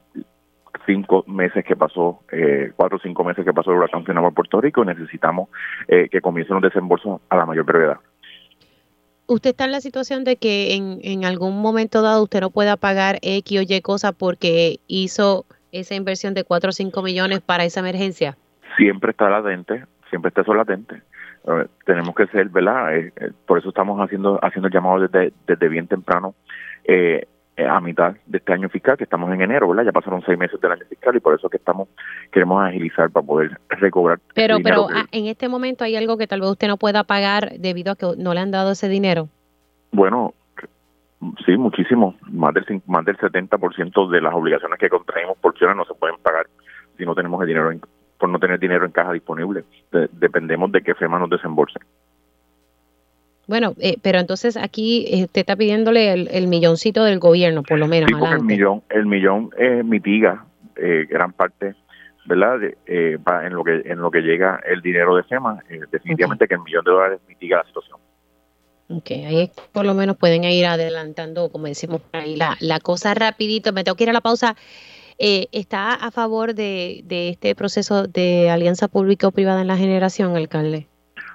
cinco meses que pasó, eh, cuatro o cinco meses que pasó el huracán por Puerto Rico y necesitamos eh, que comiencen los desembolsos a la mayor brevedad usted está en la situación de que en, en algún momento dado usted no pueda pagar X o Y cosa porque hizo esa inversión de 4 o 5 millones para esa emergencia? Siempre está latente, siempre está eso latente. tenemos que ser, ¿verdad? Eh, eh, por eso estamos haciendo haciendo el llamado desde, desde bien temprano. Eh, eh, a mitad de este año fiscal, que estamos en enero, ¿verdad? Ya pasaron seis meses del año fiscal y por eso que estamos queremos agilizar para poder recobrar. Pero, pero ah, en este momento hay algo que tal vez usted no pueda pagar debido a que no le han dado ese dinero. Bueno, sí, muchísimo. Más del, más del 70% de las obligaciones que contraemos por ciudad no se pueden pagar si no tenemos el dinero por no tener dinero en caja disponible. dependemos de que FEMA nos desembolse. Bueno, eh, pero entonces aquí eh, usted está pidiéndole el, milloncito del gobierno, por lo menos. Sí, el millón, el millón eh, mitiga gran parte, ¿verdad? en lo que en lo que llega el dinero de FEMA, definitivamente que el millón de dólares mitiga la situación. Ok, ahí por lo menos pueden ir adelantando, como decimos por ahí, la, la cosa rapidito. Me tengo que ir a la pausa. ¿Está a favor de, de este proceso de alianza pública o privada en la generación, alcalde?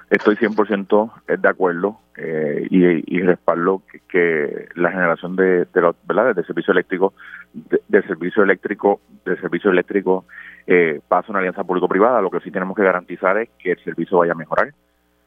Estoy 100% de acuerdo eh, y, respaldo que, la generación de, de, ¿verdad? de servicio eléctrico de, servicio eléctrico de servicio eléctrico eh, pase una alianza público-privada. Lo que sí tenemos que garantizar es que el servicio vaya a mejorar,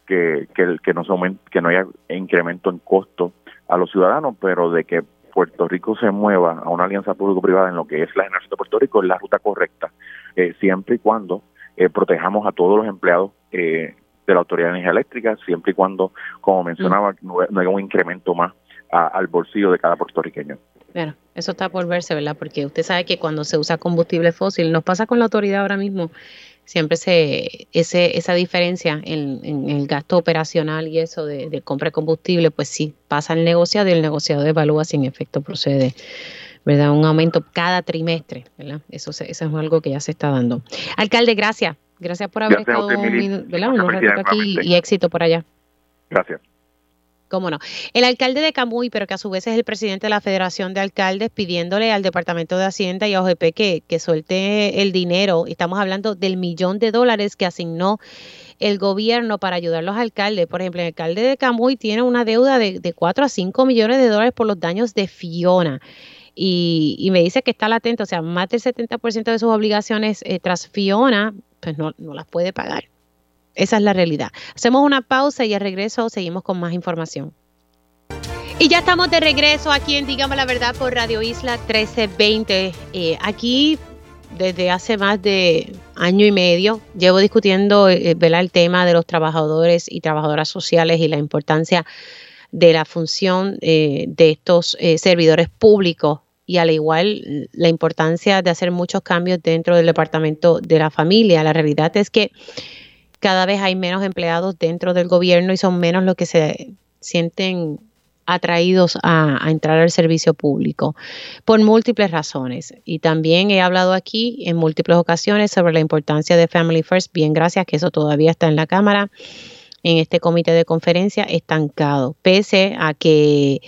que que, que no se que no haya incremento en costo a los ciudadanos, pero de que Puerto Rico se mueva a una alianza público-privada en lo que es la generación de Puerto Rico es la ruta correcta, eh, siempre y cuando eh, protejamos a todos los empleados eh, de la Autoridad de Energía Eléctrica, siempre y cuando, como mencionaba, no, haya un incremento más al bolsillo de cada puertorriqueño. Bueno, eso está por verse, ¿verdad? Porque usted sabe que cuando se usa combustible fósil, nos pasa con la autoridad ahora mismo, siempre se, ese, esa diferencia en, el gasto operacional y eso de, compra de combustible, pues sí, pasa el negociado y el negociado evalúa si en efecto procede. ¿verdad? Un aumento cada trimestre, ¿verdad? Eso, eso es algo que ya se está dando. Alcalde, gracias. Gracias por haber estado un, rato aquí y éxito por allá. Gracias. Cómo no. El alcalde de Camuy, pero que a su vez es el presidente de la Federación de Alcaldes, pidiéndole al Departamento de Hacienda y a OGP que, que suelte el dinero. Estamos hablando del millón de dólares que asignó el gobierno para ayudar a los alcaldes. Por ejemplo, el alcalde de Camuy tiene una deuda de, de 4 a 5 millones de dólares por los daños de Fiona. Y, me dice que está latente, o sea, más del 70% de sus obligaciones eh, tras Fiona pues no, no las puede pagar. Esa es la realidad. Hacemos una pausa y al regreso seguimos con más información. Y ya estamos de regreso aquí en Dígame la Verdad por Radio Isla 1320. Eh, aquí desde hace más de año y medio llevo discutiendo eh, el tema de los trabajadores y trabajadoras sociales y la importancia de la función eh, de estos eh, servidores públicos y al igual la importancia de hacer muchos cambios dentro del departamento de la familia. La realidad es que cada vez hay menos empleados dentro del gobierno y son menos los que se sienten atraídos a, entrar al servicio público por múltiples razones. Y también he hablado aquí en múltiples ocasiones sobre la importancia de Family First. Bien, gracias, que eso todavía está en la Cámara en este comité de conferencia estancado, pese a que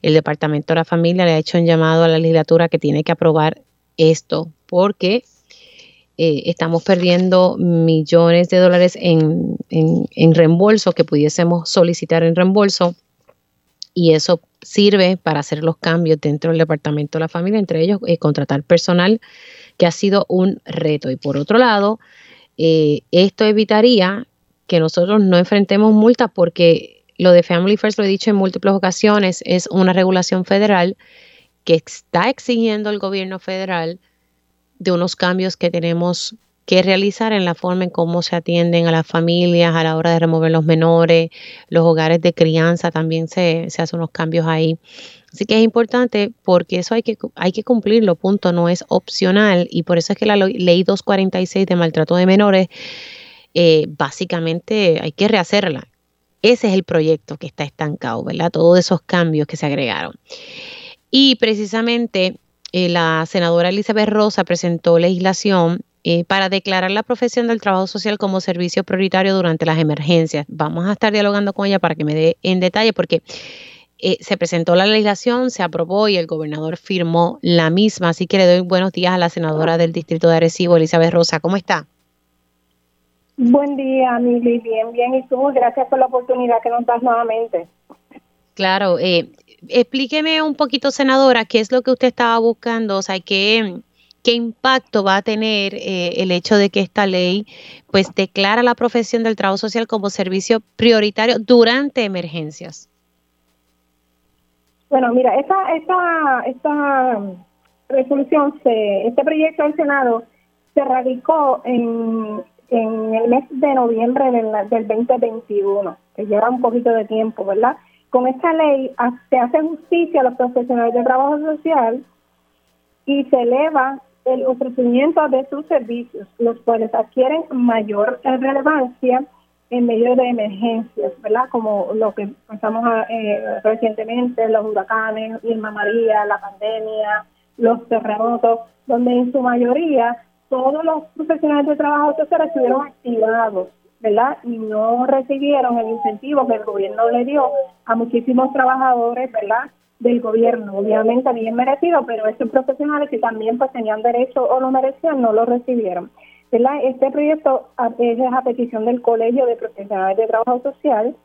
el Departamento de la Familia le ha hecho un llamado a la legislatura que tiene que aprobar esto, porque eh, estamos perdiendo millones de dólares en, en, reembolso que pudiésemos solicitar en reembolso y eso sirve para hacer los cambios dentro del Departamento de la Familia, entre ellos eh, contratar personal, que ha sido un reto. Y por otro lado, eh, esto evitaría que nosotros no enfrentemos multas porque lo de Family First, lo he dicho en múltiples ocasiones, es una regulación federal que está exigiendo el gobierno federal de unos cambios que tenemos que realizar en la forma en cómo se atienden a las familias a la hora de remover los menores, los hogares de crianza, también se, se hacen unos cambios ahí. Así que es importante porque eso hay que, hay que cumplirlo, punto, no es opcional y por eso es que la ley 246 de maltrato de menores eh, básicamente hay que rehacerla. Ese es el proyecto que está estancado, ¿verdad? Todos esos cambios que se agregaron. Y precisamente eh, la senadora Elizabeth Rosa presentó legislación eh, para declarar la profesión del trabajo social como servicio prioritario durante las emergencias. Vamos a estar dialogando con ella para que me dé en detalle porque se presentó la legislación, se aprobó y el gobernador firmó la misma. Así que le doy buenos días a la senadora del distrito de Arecibo, Elizabeth Rosa. ¿Cómo está? Buen día, Mili. Bien, bien. Y tú, gracias por la oportunidad que nos das nuevamente. Claro. Eh, explíqueme un poquito, senadora, qué es lo que usted estaba buscando, o sea, qué, qué impacto va a tener eh, el hecho de que esta ley pues declara la profesión del trabajo social como servicio prioritario durante emergencias. Bueno, mira, esta, esta, esta resolución, se, este proyecto del Senado se radicó en en el mes de noviembre del, del 2021, que lleva un poquito de tiempo, ¿verdad? Con esta ley se hace justicia a los profesionales de trabajo social y se eleva el ofrecimiento de sus servicios, los cuales adquieren mayor relevancia en medio de emergencias, ¿verdad? Como lo que pasamos eh, recientemente, los huracanes, Irma María, la pandemia, los terremotos, donde en su mayoría todos los profesionales de trabajo social estuvieron activados, ¿verdad? Y no recibieron el incentivo que el gobierno le dio a muchísimos trabajadores, ¿verdad? Del gobierno, obviamente bien merecido, pero estos profesionales que también pues tenían derecho o lo merecían, no lo recibieron. ¿verdad? Este proyecto es a petición del Colegio de Profesionales de Trabajo Social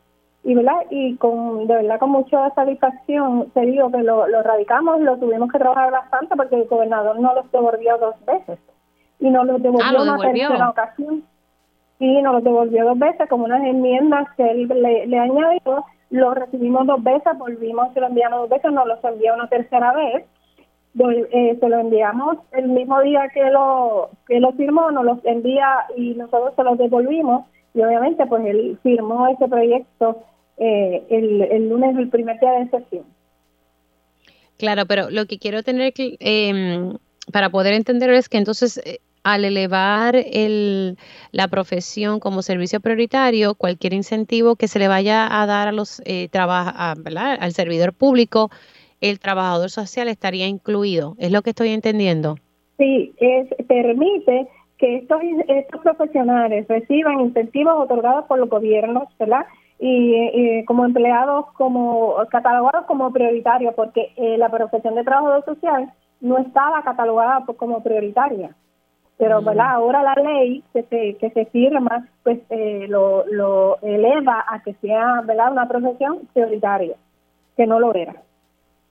y verdad y con de verdad con mucha satisfacción te digo que lo, lo radicamos lo tuvimos que trabajar bastante porque el gobernador no los devolvió dos veces y nos los devolvió ah, una tercera ocasión y nos los devolvió dos veces como unas enmiendas que él le, le añadió lo recibimos dos veces volvimos se lo enviamos dos veces nos los envió una tercera vez eh, se lo enviamos el mismo día que lo que lo firmó nos los envía y nosotros se los devolvimos y obviamente pues él firmó ese proyecto eh, el, el lunes el primer día de sesión. Claro pero lo que quiero tener eh, para poder entender es que entonces eh, al elevar el, la profesión como servicio prioritario, cualquier incentivo que se le vaya a dar a los eh, al servidor público el trabajador social estaría incluido. ¿Es lo que estoy entendiendo? Sí, es, permite que estos, estos profesionales reciban incentivos otorgados por los gobiernos, ¿verdad? Y como empleados, como catalogados como prioritarios, porque eh, la profesión de trabajador social no estaba catalogada como prioritaria. Pero, mm. ¿verdad? Ahora la ley que se, que se firma, pues eh, lo, lo eleva a que sea, ¿verdad? Una profesión prioritaria, que no lo era.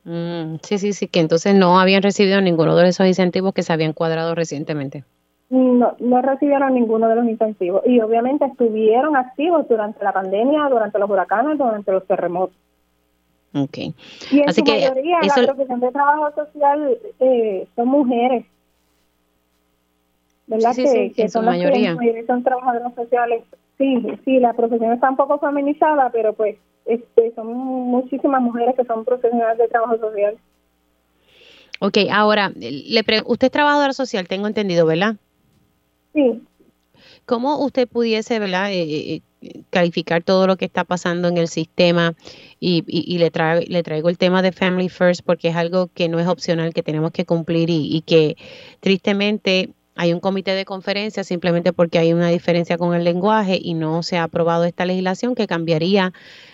Mm, sí, sí, sí, que entonces no habían recibido ninguno de esos incentivos que se habían cuadrado recientemente. No, no recibieron ninguno de los incentivos y obviamente estuvieron activos durante la pandemia, durante los huracanes, durante los terremotos. Ok. Y en Así su que mayoría la profesión de trabajo social eh, son mujeres. ¿Verdad? Sí, que, que son mayoría. son trabajadoras sociales. Sí, sí, la profesión está un poco feminizada, pero pues este, son muchísimas mujeres que son profesionales de trabajo social. Ok, ahora, le usted es trabajadora social, tengo entendido, ¿verdad? Sí. ¿Cómo usted pudiese, ¿verdad? Eh, eh, eh, calificar todo lo que está pasando en el sistema y, y, le, traigo, le traigo el tema de Family First porque es algo que no es opcional, que tenemos que cumplir y, y que tristemente hay un comité de conferencia simplemente porque hay una diferencia con el lenguaje y no se ha aprobado esta legislación que cambiaría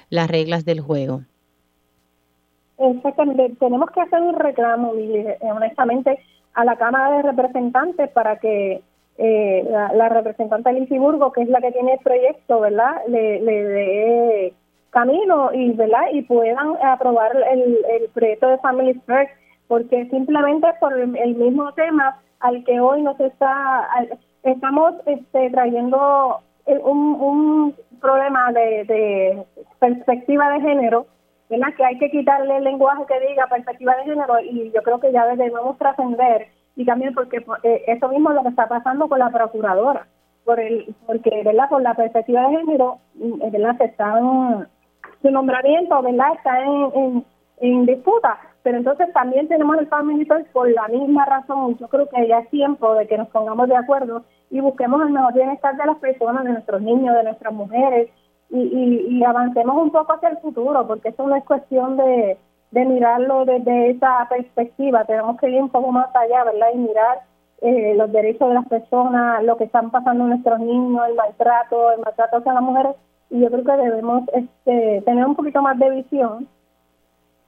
las reglas del juego. Exactamente, tenemos que hacer un reclamo, eh, honestamente, a la Cámara de Representantes para que eh, la, representante Lizy Burgo, que es la que tiene el proyecto, ¿verdad?, le, dé camino y, ¿verdad?, y puedan aprobar el, proyecto de Family First, porque simplemente por el, mismo tema al que hoy nos está, estamos este, trayendo un, un problema de, perspectiva de género, ¿verdad? que hay que quitarle el lenguaje que diga perspectiva de género y yo creo que ya debemos trascender y también porque eh, eso mismo es lo que está pasando con la procuradora, por el porque verdad por la perspectiva de género, mm, ¿verdad? Se están, su nombramiento verdad está en, en, disputa, pero entonces también tenemos el Family por la misma razón. Yo creo que ya es tiempo de que nos pongamos de acuerdo y busquemos el mejor bienestar de las personas, de nuestros niños, de nuestras mujeres y, y, avancemos un poco hacia el futuro, porque eso no es cuestión de, de mirarlo desde esa perspectiva, tenemos que ir un poco más allá, ¿verdad? Y mirar eh, los derechos de las personas, lo que están pasando nuestros niños, el maltrato, el maltrato hacia las mujeres, y yo creo que debemos este, tener un poquito más de visión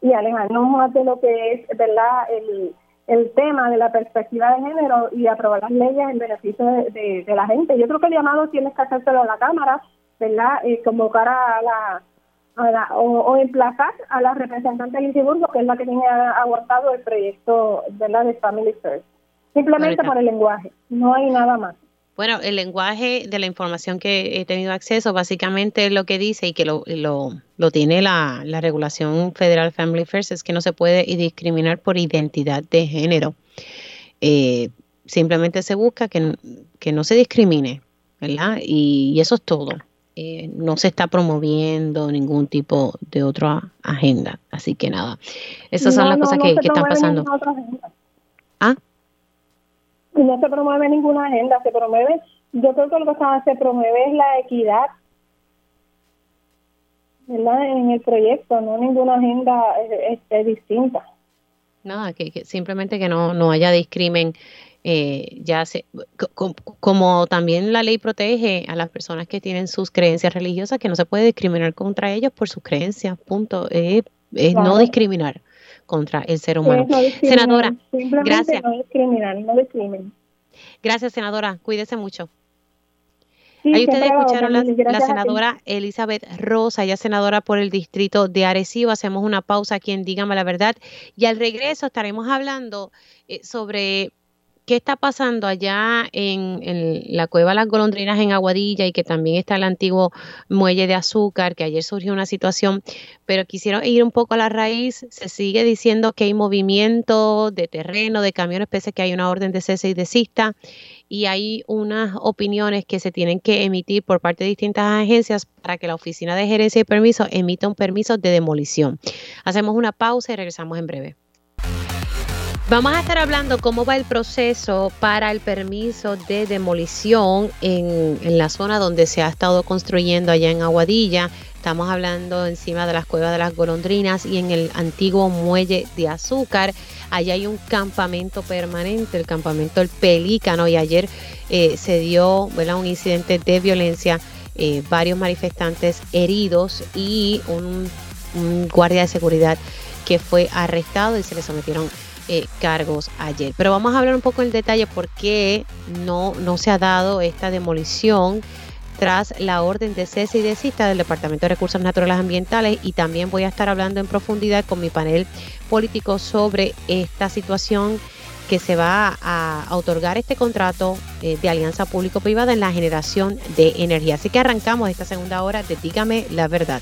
y alejarnos más de lo que es, ¿verdad? El, el tema de la perspectiva de género y aprobar las leyes en beneficio de, la gente. Yo creo que el llamado tienes que hacérselo a la Cámara, ¿verdad? Y convocar a la, a la o, emplazar a la representante de Burgo, que es la que tiene aguantado el proyecto ¿verdad? de Family First. Simplemente por el lenguaje, no hay nada más. Bueno, el lenguaje de la información que he tenido acceso, básicamente lo que dice y que lo, lo, tiene la, la, regulación federal Family First, es que no se puede discriminar por identidad de género. Eh, simplemente se busca que, que, no se discrimine, ¿verdad? Y, eso es todo. eh, no se está promoviendo ningún tipo de otra agenda. Así que nada, esas son las cosas que, están pasando. ¿Ah? No se promueve ninguna agenda, se promueve, yo creo que lo que se promueve es la equidad en el proyecto, no ninguna agenda este, distinta. Nada, que, simplemente que no, no haya discrimen eh, ya se, como también la ley protege a las personas que tienen sus creencias religiosas, que no se puede discriminar contra ellos por sus creencias, punto. es no discriminar contra el ser humano. senadora, gracias. No no Gracias, senadora. Cuídese mucho. Ahí ustedes escucharon la, la senadora Elizabeth Rosa, ella senadora por el distrito de Arecibo. Hacemos una pausa aquí en Dígame la Verdad y al regreso estaremos hablando eh, sobre ¿Qué está pasando allá en, la cueva Las Golondrinas en Aguadilla y que también está el antiguo muelle de azúcar, que ayer surgió una situación, pero quisieron ir un poco a la raíz? Se sigue diciendo que hay movimiento de terreno, de camiones, pese a que hay una orden de cese y desista, y hay unas opiniones que se tienen que emitir por parte de distintas agencias para que la Oficina de Gerencia y Permiso emita un permiso de demolición. Hacemos una pausa y regresamos en breve. Vamos a estar hablando cómo va el proceso para el permiso de demolición en, la zona donde se ha estado construyendo allá en Aguadilla. Estamos hablando encima de las cuevas de las golondrinas y en el antiguo muelle de azúcar. Allá hay un campamento permanente, el campamento El Pelícano, y ayer eh, se dio un incidente de violencia, eh, varios manifestantes heridos y un, un guardia de seguridad que fue arrestado y se le sometieron eh, cargos ayer. Pero vamos a hablar un poco en detalle por qué no, no se ha dado esta demolición tras la orden de cese y desista del Departamento de Recursos Naturales Ambientales y también voy a estar hablando en profundidad con mi panel político sobre esta situación que se va a, otorgar este contrato eh, de alianza público-privada en la generación de energía. Así que arrancamos esta segunda hora de Dígame la verdad.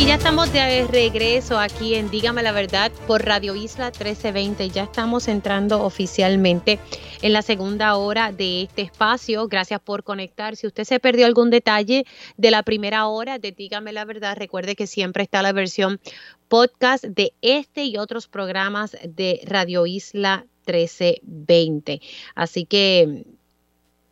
Y ya estamos de regreso aquí en Dígame la Verdad por Radio Isla 1320. Ya estamos entrando oficialmente en la segunda hora de este espacio. Gracias por conectar. Si usted se perdió algún detalle de la primera hora de Dígame la Verdad, recuerde que siempre está la versión podcast de este y otros programas de Radio Isla 1320. Así que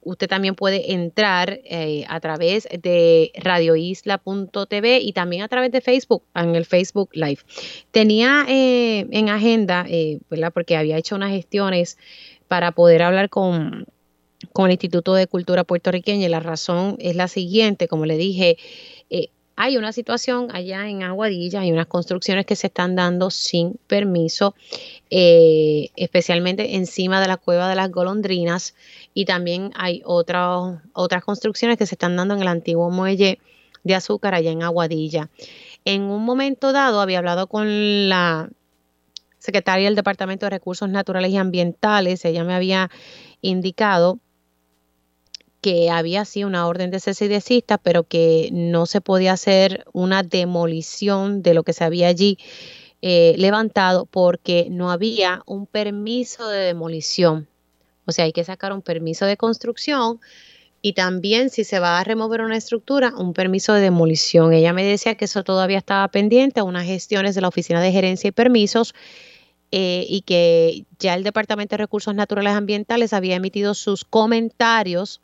usted también puede entrar eh, a través de radioisla.tv y también a través de Facebook, en el Facebook Live. Tenía eh, en agenda, eh, ¿verdad? Porque había hecho unas gestiones para poder hablar con, con el Instituto de Cultura Puertorriqueña y la razón es la siguiente, como le dije, hay una situación allá en Aguadilla, hay unas construcciones que se están dando sin permiso, eh, especialmente encima de la cueva de las golondrinas. Y también hay otras otras construcciones que se están dando en el antiguo muelle de azúcar allá en Aguadilla. En un momento dado había hablado con la secretaria del Departamento de Recursos Naturales y Ambientales, ella me había indicado que había sí una orden de cese y desista, pero que no se podía hacer una demolición de lo que se había allí eh, levantado porque no había un permiso de demolición. O sea, hay que sacar un permiso de construcción y también si se va a remover una estructura, un permiso de demolición. Ella me decía que eso todavía estaba pendiente, unas gestiones de la Oficina de Gerencia y Permisos. Eh, y que ya el Departamento de Recursos Naturales Ambientales había emitido sus comentarios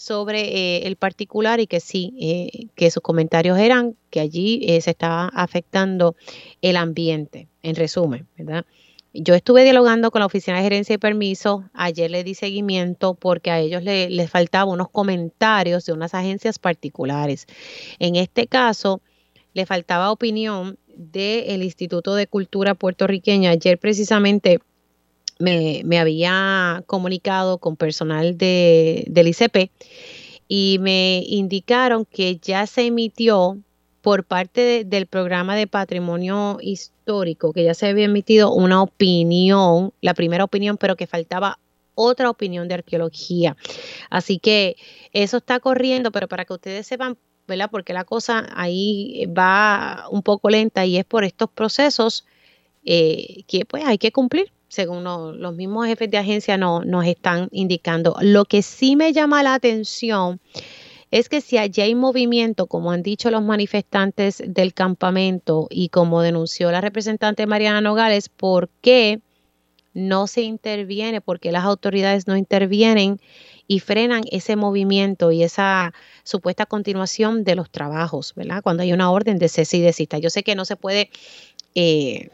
sobre eh, el particular y que sí, eh, que sus comentarios eran que allí eh, se estaba afectando el ambiente, en resumen, ¿verdad? Yo estuve dialogando con la Oficina de Gerencia y Permiso, ayer le di seguimiento porque a ellos les faltaban unos comentarios de unas agencias particulares. En este caso, le faltaba opinión del Instituto de Cultura puertorriqueña. Ayer precisamente me, había comunicado con personal de, del ICP y me indicaron que ya se emitió por parte del programa de patrimonio histórico, que ya se había emitido una opinión, la primera opinión, pero que faltaba otra opinión de arqueología. Así que eso está corriendo, pero para que ustedes sepan ¿verdad? Porque la cosa ahí va un poco lenta y es por estos procesos eh, que pues hay que cumplir, según los mismos jefes de agencia no, nos están indicando. Lo que sí me llama la atención es que si allí hay movimiento, como han dicho los manifestantes del campamento y como denunció la representante Mariana Nogales, ¿por qué no se interviene? ¿Por qué las autoridades no intervienen y frenan ese movimiento y esa supuesta continuación de los trabajos, ¿verdad? Cuando hay una orden de cese y desista. Yo sé que no se puede... Eh,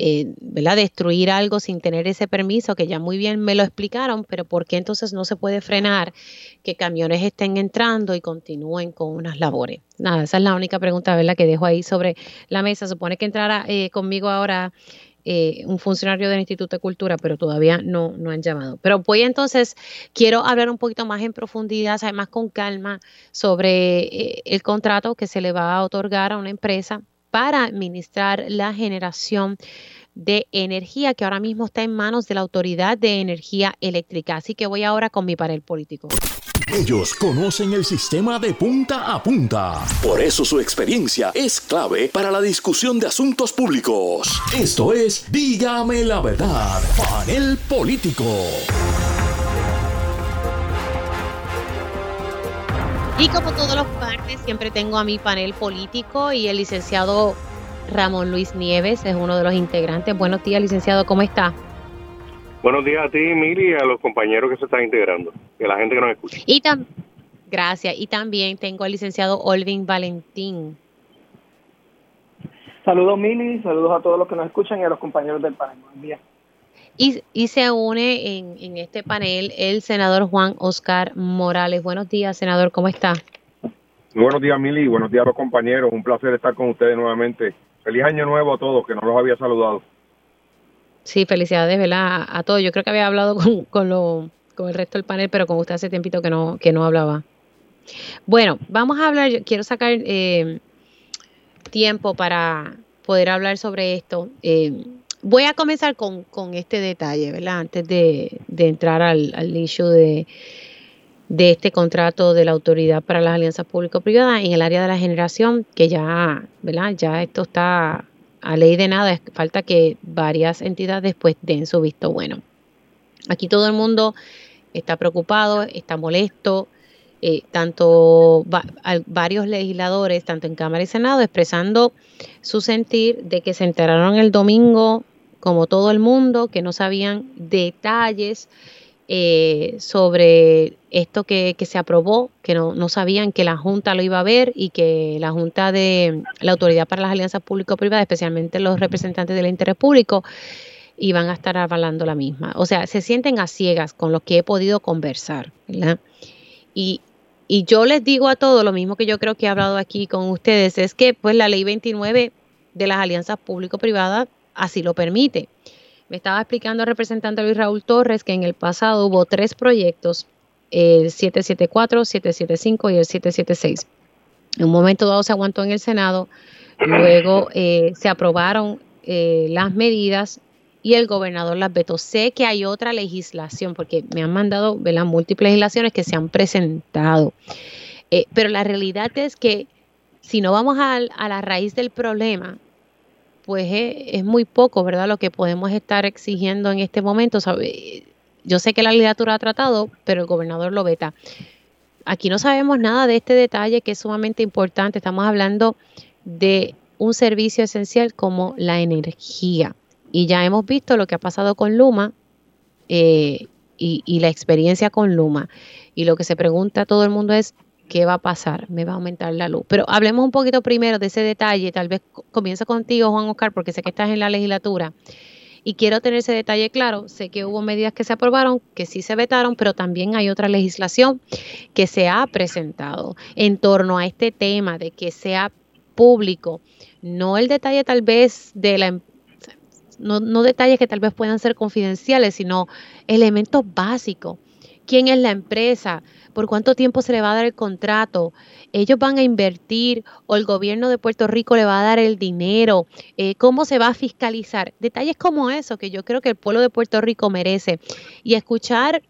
eh, ¿verdad? destruir algo sin tener ese permiso, que ya muy bien me lo explicaron, pero ¿por qué entonces no se puede frenar que camiones estén entrando y continúen con unas labores? Nada, esa es la única pregunta ¿verdad? que dejo ahí sobre la mesa. Supone que entrara eh, conmigo ahora eh, un funcionario del Instituto de Cultura, pero todavía no, no han llamado. Pero voy entonces, quiero hablar un poquito más en profundidad, además con calma, sobre el contrato que se le va a otorgar a una empresa para administrar la generación de energía que ahora mismo está en manos de la Autoridad de Energía Eléctrica. Así que voy ahora con mi panel político. Ellos conocen el sistema de punta a punta. Por eso su experiencia es clave para la discusión de asuntos públicos. Esto es Dígame la verdad, panel político. Y como todos los partes, siempre tengo a mi panel político y el licenciado Ramón Luis Nieves es uno de los integrantes. Buenos días, licenciado, ¿cómo está? Buenos días a ti, Mili, y a los compañeros que se están integrando, y a la gente que nos escucha. Y Gracias. Y también tengo al licenciado Olvin Valentín. Saludos, Mili, saludos a todos los que nos escuchan y a los compañeros del panel. Buen día. Y, se une en, este panel el senador Juan Oscar Morales. Buenos días, senador, ¿cómo está? Muy buenos días, Mili, buenos días a los compañeros. Un placer estar con ustedes nuevamente. Feliz año nuevo a todos, que no los había saludado. Sí, felicidades, ¿verdad? A todos. Yo creo que había hablado con, con, lo, con el resto del panel, pero con usted hace tiempito que no, que no hablaba. Bueno, vamos a hablar, yo quiero sacar eh, tiempo para poder hablar sobre esto. Eh, Voy a comenzar con, este detalle, ¿verdad? Antes de, entrar al, al issue de, de este contrato de la Autoridad para las Alianzas Público-Privadas en el área de la generación, que ya, ¿verdad? Ya esto está a ley de nada, falta que varias entidades pues den su visto bueno. Aquí todo el mundo está preocupado, está molesto, eh, tanto varios legisladores, tanto en Cámara y Senado, expresando su sentir de que se enteraron el domingo, como todo el mundo, que no sabían detalles eh, sobre esto que, se aprobó, que no, no, sabían que la Junta lo iba a ver y que la Junta de la Autoridad para las Alianzas Público-Privadas, especialmente los representantes del interés público, iban a estar avalando la misma. O sea, se sienten a ciegas con lo que he podido conversar, ¿verdad? Y, y yo les digo a todos lo mismo que yo creo que he hablado aquí con ustedes, es que pues la ley 29 de las alianzas público-privadas así lo permite. Me estaba explicando el representante Luis Raúl Torres que en el pasado hubo tres proyectos, el 774, 775 y el 776. En un momento dado se aguantó en el Senado, luego eh, se aprobaron eh, las medidas y el gobernador las vetó. Sé que hay otra legislación, porque me han mandado las múltiples legislaciones que se han presentado. Eh, pero la realidad es que si no vamos a, la raíz del problema, pues es, muy poco, ¿verdad? Lo que podemos estar exigiendo en este momento. Yo sé que la legislatura ha tratado, pero el gobernador lo veta. Aquí no sabemos nada de este detalle que es sumamente importante. Estamos hablando de un servicio esencial como la energía. Y ya hemos visto lo que ha pasado con Luma eh, y, la experiencia con Luma. Y lo que se pregunta a todo el mundo es, ¿qué va a pasar? ¿Me va a aumentar la luz? Pero hablemos un poquito primero de ese detalle. Tal vez comienzo contigo, Juan Oscar, porque sé que estás en la legislatura. Y quiero tener ese detalle claro. Sé que hubo medidas que se aprobaron, que sí se vetaron, pero también hay otra legislación que se ha presentado en torno a este tema de que sea público. No el detalle tal vez de la empresa no, detalles que tal vez puedan ser confidenciales, sino elementos básicos. ¿Quién es la empresa? ¿Por cuánto tiempo se le va a dar el contrato? ¿Ellos van a invertir o el gobierno de Puerto Rico le va a dar el dinero? Eh, ¿Cómo se va a fiscalizar? Detalles como eso que yo creo que el pueblo de Puerto Rico merece. Y escuchar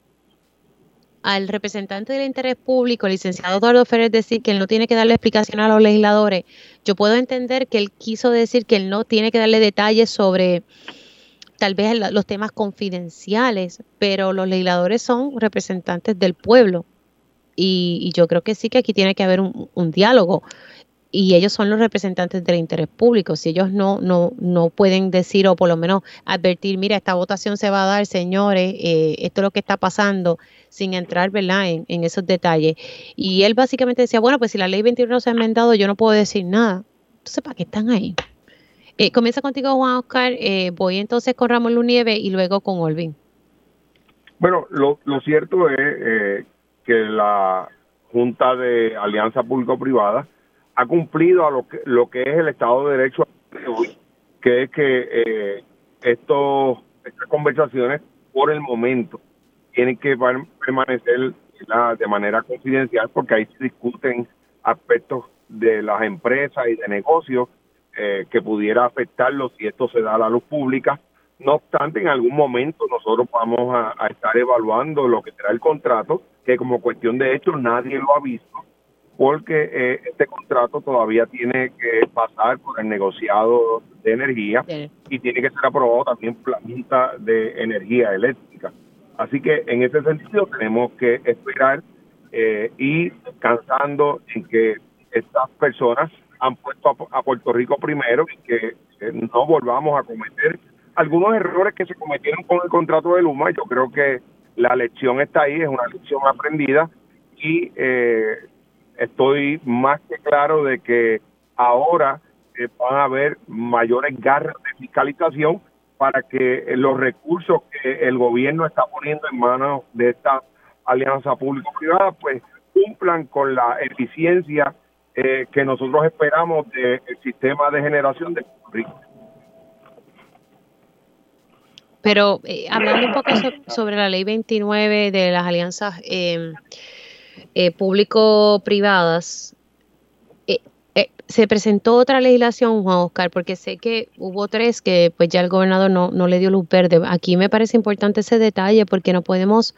al representante del interés público, el licenciado Eduardo Ferrer, decir que él no tiene que darle explicación a los legisladores, yo puedo entender que él quiso decir que él no tiene que darle detalles sobre tal vez los temas confidenciales, pero los legisladores son representantes del pueblo. Y, yo creo que sí que aquí tiene que haber un diálogo y ellos son los representantes del interés público. Si ellos no, no, no pueden decir o por lo menos advertir, mira, esta votación se va a dar, señores, eh, esto es lo que está pasando, sin entrar ¿verdad? En, en, esos detalles. Y él básicamente decía, bueno, pues si la ley 21 se ha enmendado, yo no puedo decir nada. Entonces, ¿para qué están ahí? Eh, comienza contigo, Juan Oscar. Eh, voy entonces con Ramón Lunieve y luego con Olvin. Bueno, lo, lo cierto es que la Junta de Alianza Público-Privada ha cumplido a lo que, lo que es el Estado de Derecho que es que eh, estos, estas conversaciones por el momento tienen que permanecer de manera confidencial porque ahí se discuten aspectos de las empresas y de negocios eh, que pudiera afectarlos si esto se da a la luz pública. No obstante, en algún momento nosotros vamos a, a estar evaluando lo que será el contrato, que como cuestión de hecho nadie lo ha visto porque eh, este contrato todavía tiene que pasar por el negociado de energía y tiene que ser aprobado también por la Junta de Energía Eléctrica. Así que en ese sentido tenemos que esperar eh, y cansando en que estas personas han puesto a, Puerto Rico primero y que no volvamos a cometer algunos errores que se cometieron con el contrato de Luma. Yo creo que la lección está ahí, es una lección aprendida y eh, estoy más que claro de que ahora eh, van a haber mayores garras de fiscalización para que los recursos que el gobierno está poniendo en manos de esta alianza público-privada pues cumplan con la eficiencia eh, que nosotros esperamos del sistema de generación de Pero eh, hablando un poco sobre la ley 29 de las alianzas eh, eh, público-privadas, eh, se presentó otra legislación, Juan Oscar, porque sé que hubo tres que pues ya el gobernador no, no le dio luz verde. Aquí me parece importante ese detalle porque no podemos,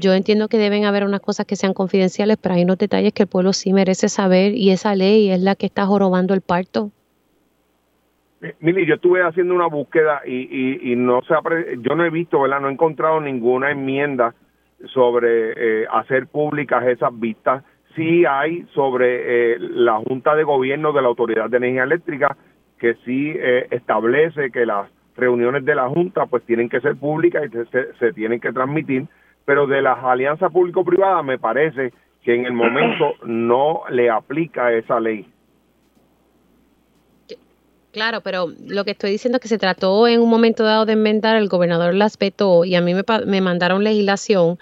yo entiendo que deben haber unas cosas que sean confidenciales, pero hay unos detalles que el pueblo sí merece saber y esa ley es la que está jorobando el parto. Mili, yo estuve haciendo una búsqueda y, y, y no se yo no he visto, ¿verdad? No he encontrado ninguna enmienda sobre eh, hacer públicas esas vistas. Sí hay sobre eh, la Junta de Gobierno de la Autoridad de Energía Eléctrica, que sí eh, establece que las reuniones de la Junta pues tienen que ser públicas y se, se tienen que transmitir, pero de las alianzas público-privadas me parece que en el momento no le aplica esa ley. Claro, pero lo que estoy diciendo es que se trató en un momento dado de enmendar, el gobernador las vetó y a mí me, me mandaron legislación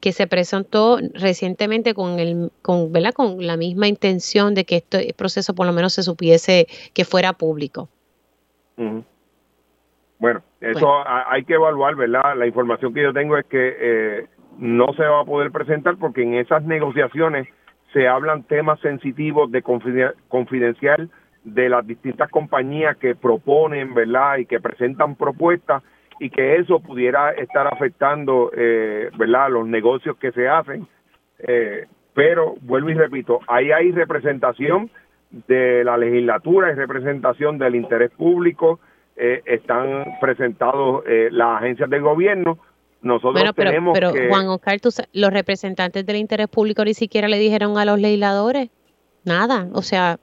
que se presentó recientemente con el con, ¿verdad? con la misma intención de que este proceso por lo menos se supiese que fuera público. Bueno, eso hay que evaluar, ¿verdad? La información que yo tengo es que eh, no se va a poder presentar porque en esas negociaciones se hablan temas sensitivos de confidencial de las distintas compañías que proponen, ¿verdad? Y que presentan propuestas y que eso pudiera estar afectando, eh, ¿verdad? Los negocios que se hacen. Eh, pero, vuelvo y repito, ahí hay representación de la legislatura, y representación del interés público, eh, están presentados eh, las agencias del gobierno. Nosotros bueno, pero, tenemos pero Juan Oscar, los representantes del interés público ni siquiera le dijeron a los legisladores nada. O sea,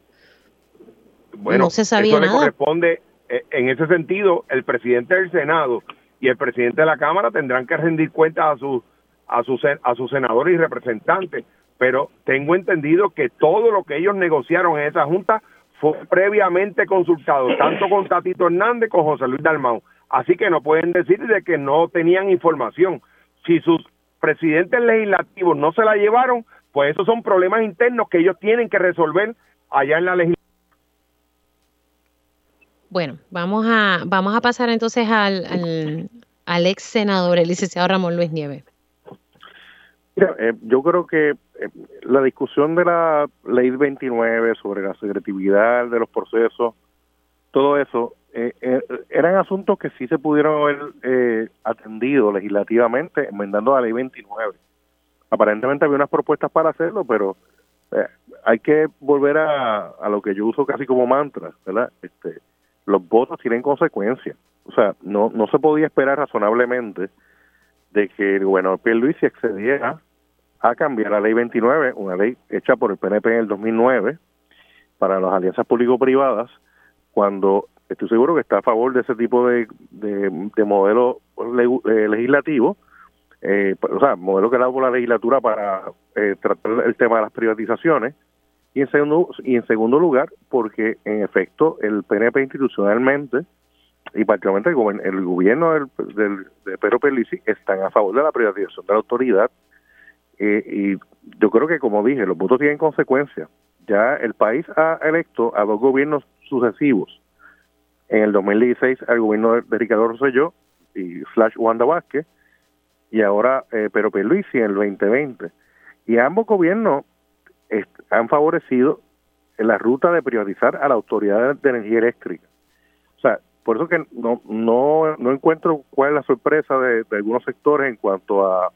bueno, no se sabía eso le corresponde, eh, en ese sentido, el presidente del Senado y el presidente de la Cámara tendrán que rendir cuentas a sus a sus a sus senadores y representantes, pero tengo entendido que todo lo que ellos negociaron en esa junta fue previamente consultado, tanto con Tatito Hernández como con José Luis Dalmau. Así que no pueden decir de que no tenían información. Si sus presidentes legislativos no se la llevaron, pues esos son problemas internos que ellos tienen que resolver allá en la legislatura bueno, vamos a, vamos a pasar entonces al, al, ex senador, el licenciado Ramón Luis Nieves. Eh, yo creo que la discusión de la ley 29 sobre la secretividad de los procesos, todo eso, eh, eran asuntos que sí se pudieron haber atendido legislativamente enmendando la ley 29. aparentemente había unas propuestas para hacerlo, pero eh, hay que volver a, a lo que yo uso casi como mantra, ¿verdad? Este, los votos tienen consecuencias. O sea, no, no se podía esperar razonablemente de que el gobernador Pierluisi accediera a cambiar la ley 29, una ley hecha por el PNP en el 2009 para las alianzas público-privadas, cuando estoy seguro que está a favor de ese tipo de, de, modelo eh, legislativo, eh, o sea, modelo que por la legislatura para eh, tratar el tema de las privatizaciones, y en, segundo, y en segundo lugar, porque en efecto el PNP institucionalmente y particularmente el, el gobierno del, del, de Pedro Pelici están a favor de la privatización de la autoridad eh, y yo creo que como dije los votos tienen consecuencias ya el país ha electo a dos gobiernos sucesivos. En el 2016 al gobierno de, Ricardo Rosselló y slash Wanda Vázquez. Y ahora eh, Pedro Pierluisi en el 2020 y ambos gobiernos han favorecido la ruta de privatizar a la autoridad de energía eléctrica. O sea por eso que no, no, no encuentro cuál es la sorpresa de, algunos sectores en cuanto a,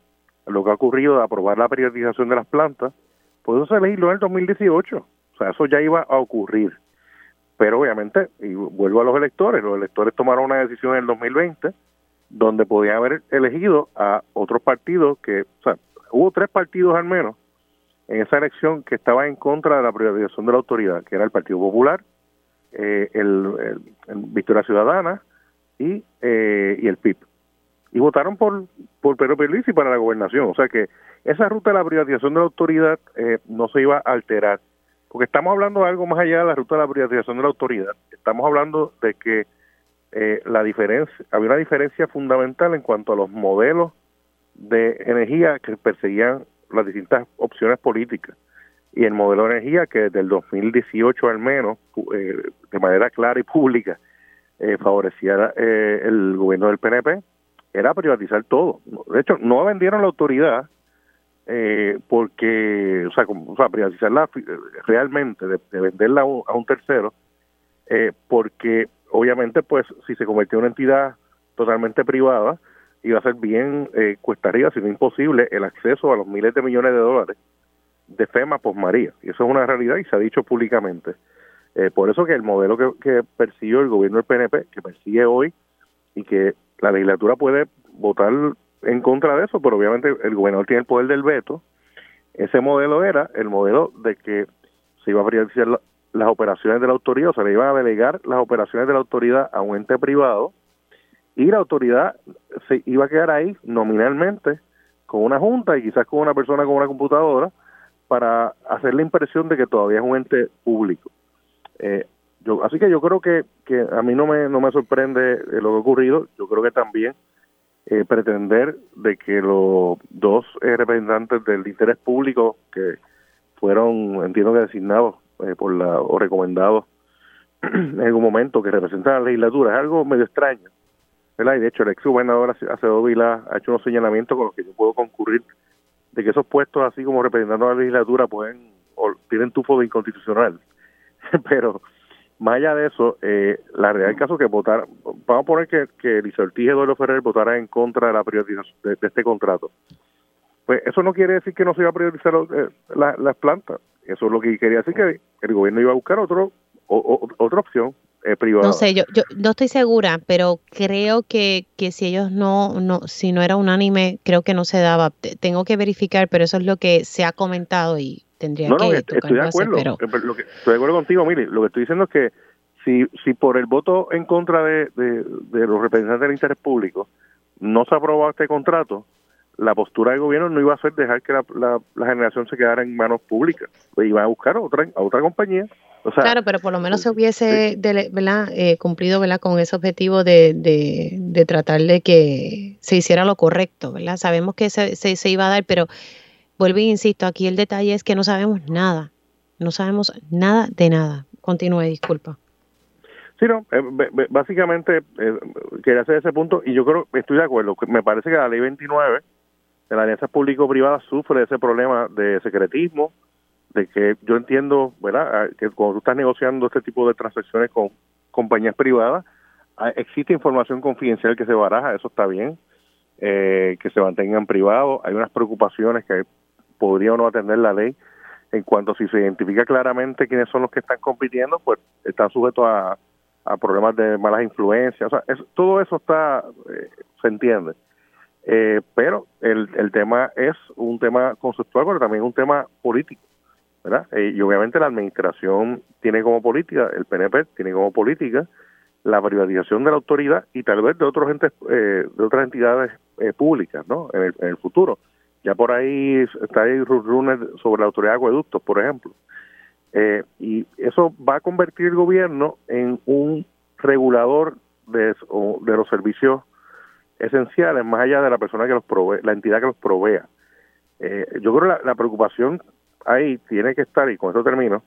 lo que ha ocurrido de aprobar la privatización de las plantas. Pues eso se legisló en el 2018. O sea, eso ya iba a ocurrir. Pero obviamente, y vuelvo a los electores, los electores tomaron una decisión en el 2020 donde podían haber elegido a otros partidos que, o sea, hubo tres partidos al menos en esa elección que estaban en contra de la privatización de la autoridad, que era el Partido Popular, eh, el, Victoria Ciudadana y, eh, y el PIB. Y votaron por, por Pedro Pierluisi para la gobernación. O sea que esa ruta de la privatización de la autoridad eh, no se iba a alterar. Porque estamos hablando de algo más allá de la ruta de la privatización de la autoridad. Estamos hablando de que eh, la diferencia, había una diferencia fundamental en cuanto a los modelos de energía que perseguían las distintas opciones políticas y el modelo de energía que desde el 2018 al menos, eh, de manera clara y pública, eh, favorecía eh, el gobierno del PNP, era privatizar todo. De hecho, no vendieron la autoridad eh, porque, o sea, como, o sea, privatizarla realmente, de, venderla a un, tercero, porque obviamente, pues, si se convirtió en una entidad totalmente privada, iba a ser bien cuesta arriba, sino imposible, el acceso a los miles de millones de dólares de FEMA por María. Y eso es una realidad y se ha dicho públicamente. Eh, por eso que el modelo que, que persiguió el gobierno del PNP, que persigue hoy, y que la legislatura puede votar en contra de eso, pero obviamente el gobernador tiene el poder del veto, ese modelo era el modelo de que se iba a privatizar las operaciones de la autoridad, o sea, le iban a delegar las operaciones de la autoridad a un ente privado y la autoridad se iba a quedar ahí nominalmente con una junta y quizás con una persona con una computadora para hacer la impresión de que todavía es un ente público. Eh, yo, así que yo creo que, que a mí no me, no me sorprende eh, lo que ha ocurrido. Yo creo que también eh, pretender de que los dos representantes del interés público que fueron, entiendo que designados por la, o recomendados en algún momento que representan a la legislatura, es algo medio extraño. ¿verdad? Y de hecho el ex gobernador Acevedo Vila ha hecho unos señalamientos con los que yo puedo concurrir de que esos puestos, así como representando a la legislatura, pueden o tienen tufo de inconstitucional. Pero más allá de eso, eh, la realidad del caso es que votar, vamos a poner que, que Ortiz y Eduardo Ferrer votara en contra de la privatización de, este contrato. Pues eso no quiere decir que no se iba a privatizar eh, las plantas. Eso es lo que quería decir que el gobierno iba a buscar otro o, otra opción eh, no sé, yo, yo no estoy segura, pero creo que, que si ellos no, no, si no era unánime, creo que no se daba. Tengo que verificar, pero eso es lo que se ha comentado y tendría que no, estoy de acuerdo. Pero... Eh, lo que, estoy de acuerdo contigo, mire, lo que estoy diciendo es que si, si por el voto en contra de, de, de los representantes del interés público no se aprobó este contrato, la postura del gobierno no iba a ser dejar que la, la, generación se quedara en manos públicas, pues iba a buscar otra, a otra compañía claro, pero por lo menos se hubiese Eh, cumplido ¿verdad? con ese objetivo de, de, tratar de que se hiciera lo correcto. ¿verdad? Sabemos que se, se, iba a dar, pero vuelvo e insisto, aquí el detalle es que no sabemos nada. No sabemos nada de nada. Continúe, disculpa. Sí, no, eh, básicamente eh, quería hacer ese punto y yo creo, estoy de acuerdo, me parece que la ley 29 de la alianza público-privada sufre ese problema de secretismo, de que yo entiendo, ¿verdad?, que cuando tú estás negociando este tipo de transacciones con compañías privadas, existe información confidencial que se baraja, eso está bien, eh, que se mantengan privados, hay unas preocupaciones que podría o no atender la ley. En cuanto si se identifica claramente quiénes son los que están compitiendo, pues están sujetos a, problemas de malas influencias. O sea, todo eso está, eh, se entiende. Eh, pero el, el tema es un tema conceptual, pero también un tema político. ¿verdad? Eh, y obviamente la administración tiene como política, el PNP tiene como política la privatización de la autoridad y tal vez de otros entes, eh, de otras entidades eh, públicas, ¿no? En el, futuro. Ya por ahí está ahí runes sobre la autoridad de acueductos, por ejemplo. y eso va a convertir el gobierno en un regulador de, de los servicios esenciales, más allá de la persona que los provee, la entidad que los provea. yo creo que la preocupación ahí tiene que estar, y con eso termino,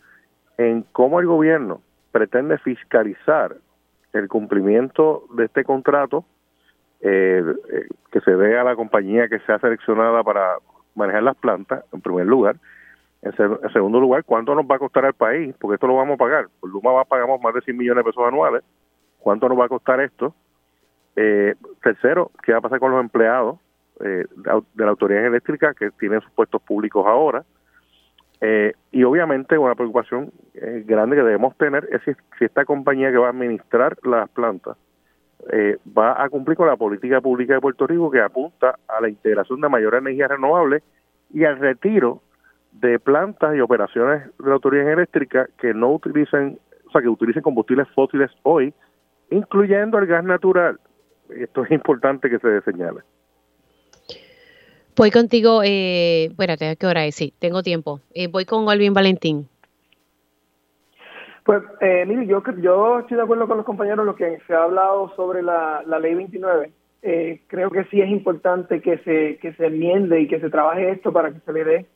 en cómo el gobierno pretende fiscalizar el cumplimiento de este contrato eh, eh, que se dé a la compañía que sea seleccionada para manejar las plantas, en primer lugar. En, segundo lugar, ¿cuánto nos va a costar al país? Porque esto lo vamos a pagar. Por Luma va, pagamos más de 100 millones de pesos anuales. ¿Cuánto nos va a costar esto? Eh, tercero, ¿qué va a pasar con los empleados de la autoridad eléctrica que tienen sus puestos públicos ahora? Eh, y obviamente una preocupación eh, grande que debemos tener es si, esta compañía que va a administrar las plantas eh, va a cumplir con la política pública de Puerto Rico que apunta a la integración de mayores energías renovables y al retiro de plantas y operaciones de la autoridad eléctrica que no utilicen, o sea, que utilicen combustibles fósiles hoy, incluyendo el gas natural. Esto es importante que se señale. Voy contigo, eh, espérate, ¿qué hora es? Sí, tengo tiempo. Eh, voy con Alvin Valentín. Pues, eh, mire, yo, yo estoy de acuerdo con los compañeros en lo que se ha hablado sobre la, ley 29. Eh, creo que sí es importante que se, que se enmiende y que se trabaje esto para que se le dé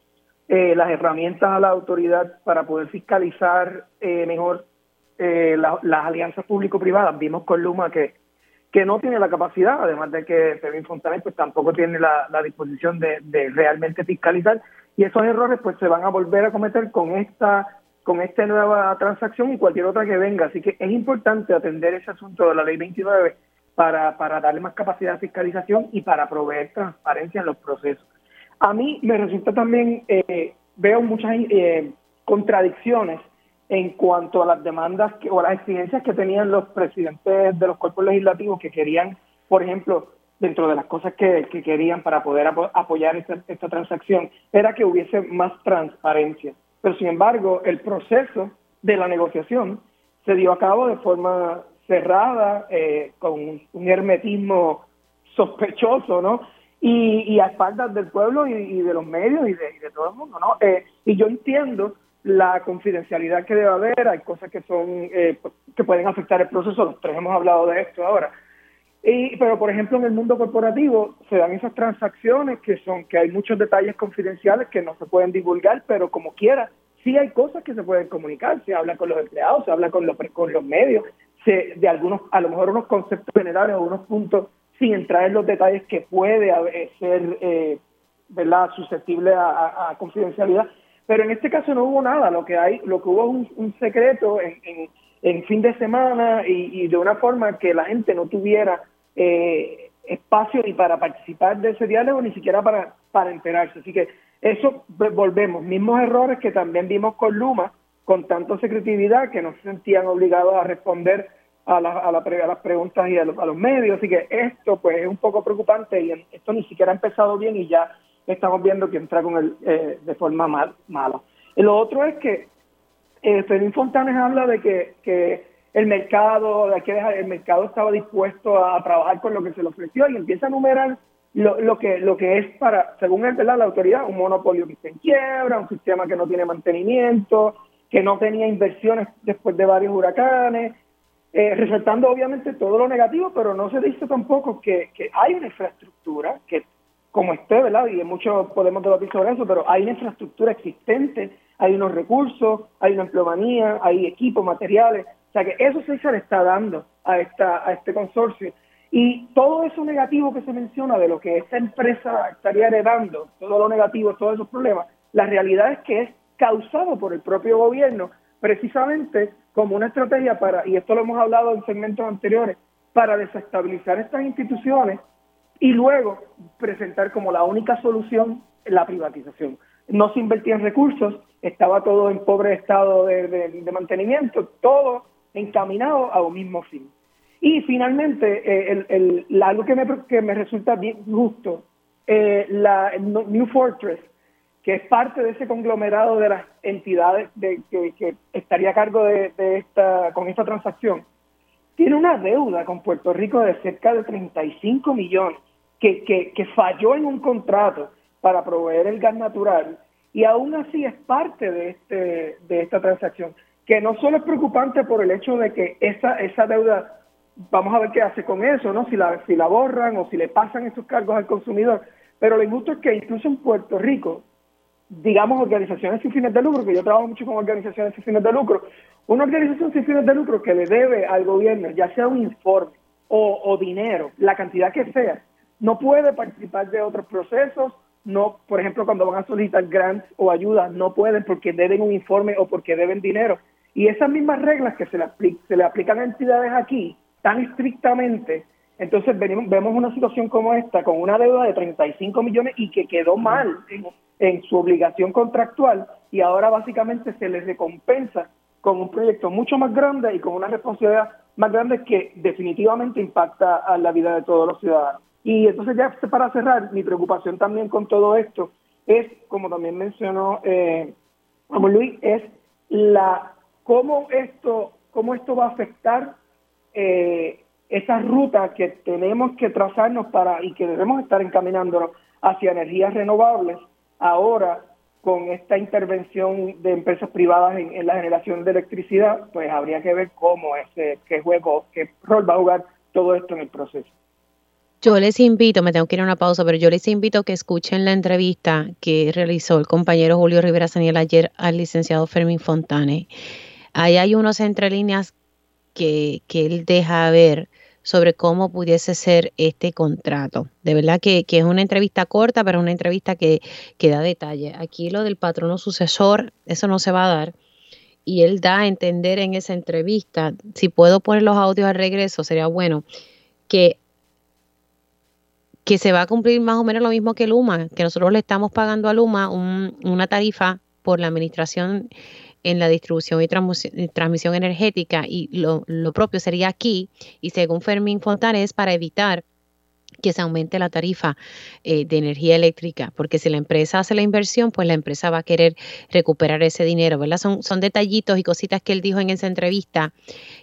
las herramientas a la autoridad para poder fiscalizar mejor las alianzas público-privadas. Vimos con Luma que que no tiene la capacidad, además de que Fermín Fontanet pues tampoco tiene la, disposición de, realmente fiscalizar y esos errores pues se van a volver a cometer con esta con esta nueva transacción y cualquier otra que venga. Así que es importante atender ese asunto de la ley 29 para, para darle más capacidad de fiscalización y para proveer transparencia en los procesos. A mí me resulta también, eh, veo muchas eh, contradicciones en cuanto a las demandas o las exigencias que tenían los presidentes de los cuerpos legislativos que querían, por ejemplo, dentro de las cosas que, querían para poder apoyar esta, esta, transacción, era que hubiese más transparencia. Pero sin embargo, el proceso de la negociación se dio a cabo de forma cerrada, eh, con un hermetismo sospechoso, ¿no? Y, a espaldas del pueblo y, de los medios y de, todo el mundo, ¿no? Eh, y yo entiendo la confidencialidad que debe haber, hay cosas que son eh, que pueden afectar el proceso, los tres hemos hablado de esto ahora. Y, pero por ejemplo en el mundo corporativo se dan esas transacciones que son que hay muchos detalles confidenciales que no se pueden divulgar, pero como quiera, sí hay cosas que se pueden comunicar, se habla con los empleados, se habla con los con los medios, se, de algunos a lo mejor unos conceptos generales o unos puntos sin entrar en los detalles que puede ser eh, verdad susceptible a confidencialidad pero en este caso no hubo nada, lo que hay, lo que hubo un, un secreto en, en, fin de semana y, de una forma que la gente no tuviera eh, espacio ni para participar de ese diálogo ni siquiera para, enterarse. Así que eso volvemos, mismos errores que también vimos con Luma, con tanto secretividad que no se sentían obligados a responder a, la, a, las preguntas y a, los medios. Así que esto pues es un poco preocupante y esto ni siquiera ha empezado bien y ya estamos viendo que entra con el, eh, de forma mal, mala. Y lo otro es que eh, Fermín Fontanes habla de que, que el mercado, de que el mercado estaba dispuesto a trabajar con lo que se le ofreció y empieza a enumerar lo, lo que lo que es para, según él, la autoridad, un monopolio que está en quiebra, un sistema que no tiene mantenimiento, que no tenía inversiones después de varios huracanes, eh, resaltando obviamente todo lo negativo, pero no se dice tampoco que, que hay una infraestructura que como esté, ¿verdad? Y mucho podemos debatir sobre eso, pero hay una infraestructura existente, hay unos recursos, hay una empleomanía, hay equipos, materiales, o sea que eso sí se le está dando a, esta, a este consorcio. Y todo eso negativo que se menciona de lo que esta empresa estaría heredando, todo lo negativo, todos esos problemas, la realidad es que es causado por el propio gobierno, precisamente como una estrategia para, y esto lo hemos hablado en segmentos anteriores, para desestabilizar estas instituciones y luego presentar como la única solución la privatización. no se invertían recursos, estaba todo en pobre estado de, mantenimiento, todo encaminado a un mismo fin. Y finalmente, eh, el, algo que me, que me resulta bien justo, eh, la New Fortress, que es parte de ese conglomerado de las entidades de, que, estaría a cargo de, esta, con esta transacción, tiene una deuda con Puerto Rico de cerca de 35 millones, que, que, que falló en un contrato para proveer el gas natural y aún así es parte de, este, de esta transacción, que no solo es preocupante por el hecho de que esa, esa deuda, vamos a ver qué hace con eso, ¿no? si, la, si la borran o si le pasan esos cargos al consumidor, pero lo injusto es que incluso en Puerto Rico, digamos organizaciones sin fines de lucro, que yo trabajo mucho con organizaciones sin fines de lucro, una organización sin fines de lucro que le debe al gobierno, ya sea un informe o, o dinero, la cantidad que sea, no puede participar de otros procesos no, por ejemplo, cuando van a solicitar grants o ayudas, no pueden porque deben un informe o porque deben dinero. Y esas mismas reglas que se le, se le aplican a entidades aquí tan estrictamente, entonces venimos, vemos una situación como esta, con una deuda de 35 millones y que quedó mal en, en su obligación contractual y ahora básicamente se les recompensa con un proyecto mucho más grande y con una responsabilidad más grande que definitivamente impacta a la vida de todos los ciudadanos. Y entonces ya para cerrar, mi preocupación también con todo esto es, como también mencionó eh, Luis, es la cómo esto, cómo esto va a afectar eh, esa ruta que tenemos que trazarnos para y que debemos estar encaminándonos hacia energías renovables ahora con esta intervención de empresas privadas en, en, la generación de electricidad, pues habría que ver cómo ese, qué juego, qué rol va a jugar todo esto en el proceso. Yo les invito, me tengo que ir a una pausa, pero yo les invito a que escuchen la entrevista que realizó el compañero Julio Rivera Saniel ayer al licenciado Fermín Fontane. Ahí hay unos entre líneas que, que él deja ver sobre cómo pudiese ser este contrato. De verdad que, que es una entrevista corta, pero una entrevista que, que da detalle. Aquí lo del patrono sucesor, eso no se va a dar y él da a entender en esa entrevista, si puedo poner los audios al regreso, sería bueno, que que se va a cumplir más o menos lo mismo que Luma, que nosotros le estamos pagando a Luma una tarifa por la administración en la distribución y transmisión energética y lo, lo propio sería aquí y según Fermín Fontanes para evitar que se aumente la tarifa eh, de energía eléctrica, porque si la empresa hace la inversión, pues la empresa va a querer recuperar ese dinero, ¿verdad? Son, son detallitos y cositas que él dijo en esa entrevista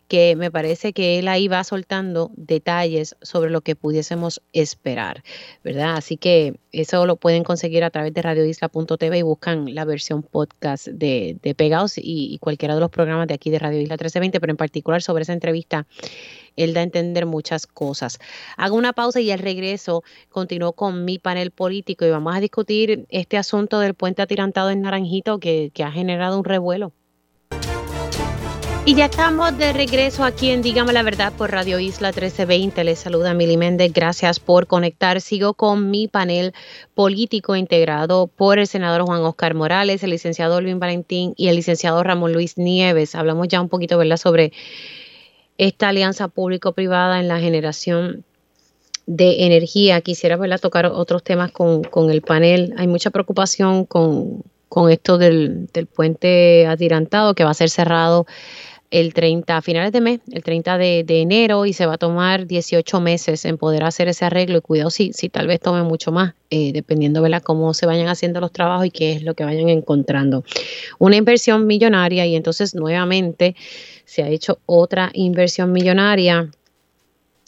que me parece que él ahí va soltando detalles sobre lo que pudiésemos esperar, ¿verdad? Así que eso lo pueden conseguir a través de radioisla.tv y buscan la versión podcast de, de Pegados y, y cualquiera de los programas de aquí de Radio Isla 1320, pero en particular sobre esa entrevista él da a entender muchas cosas. Hago una pausa y al regreso continúo con mi panel político y vamos a discutir este asunto del puente atirantado en Naranjito que, ha generado un revuelo. Y ya estamos de regreso aquí en Dígame la Verdad por Radio Isla 1320. Les saluda Mili Méndez. Gracias por conectar. Sigo con mi panel político integrado por el senador Juan Oscar Morales, el licenciado Luis Valentín y el licenciado Ramón Luis Nieves. Hablamos ya un poquito, ¿verdad?, sobre esta alianza público-privada en la generación de energía. Quisiera verla tocar otros temas con, el panel. Hay mucha preocupación con, esto del, puente atirantado que va a ser cerrado el 30, a finales de mes, el 30 de, enero, y se va a tomar 18 meses en poder hacer ese arreglo. Y cuidado si, si tal vez tome mucho más, eh, dependiendo de cómo se vayan haciendo los trabajos y qué es lo que vayan encontrando. Una inversión millonaria, y entonces nuevamente se ha hecho otra inversión millonaria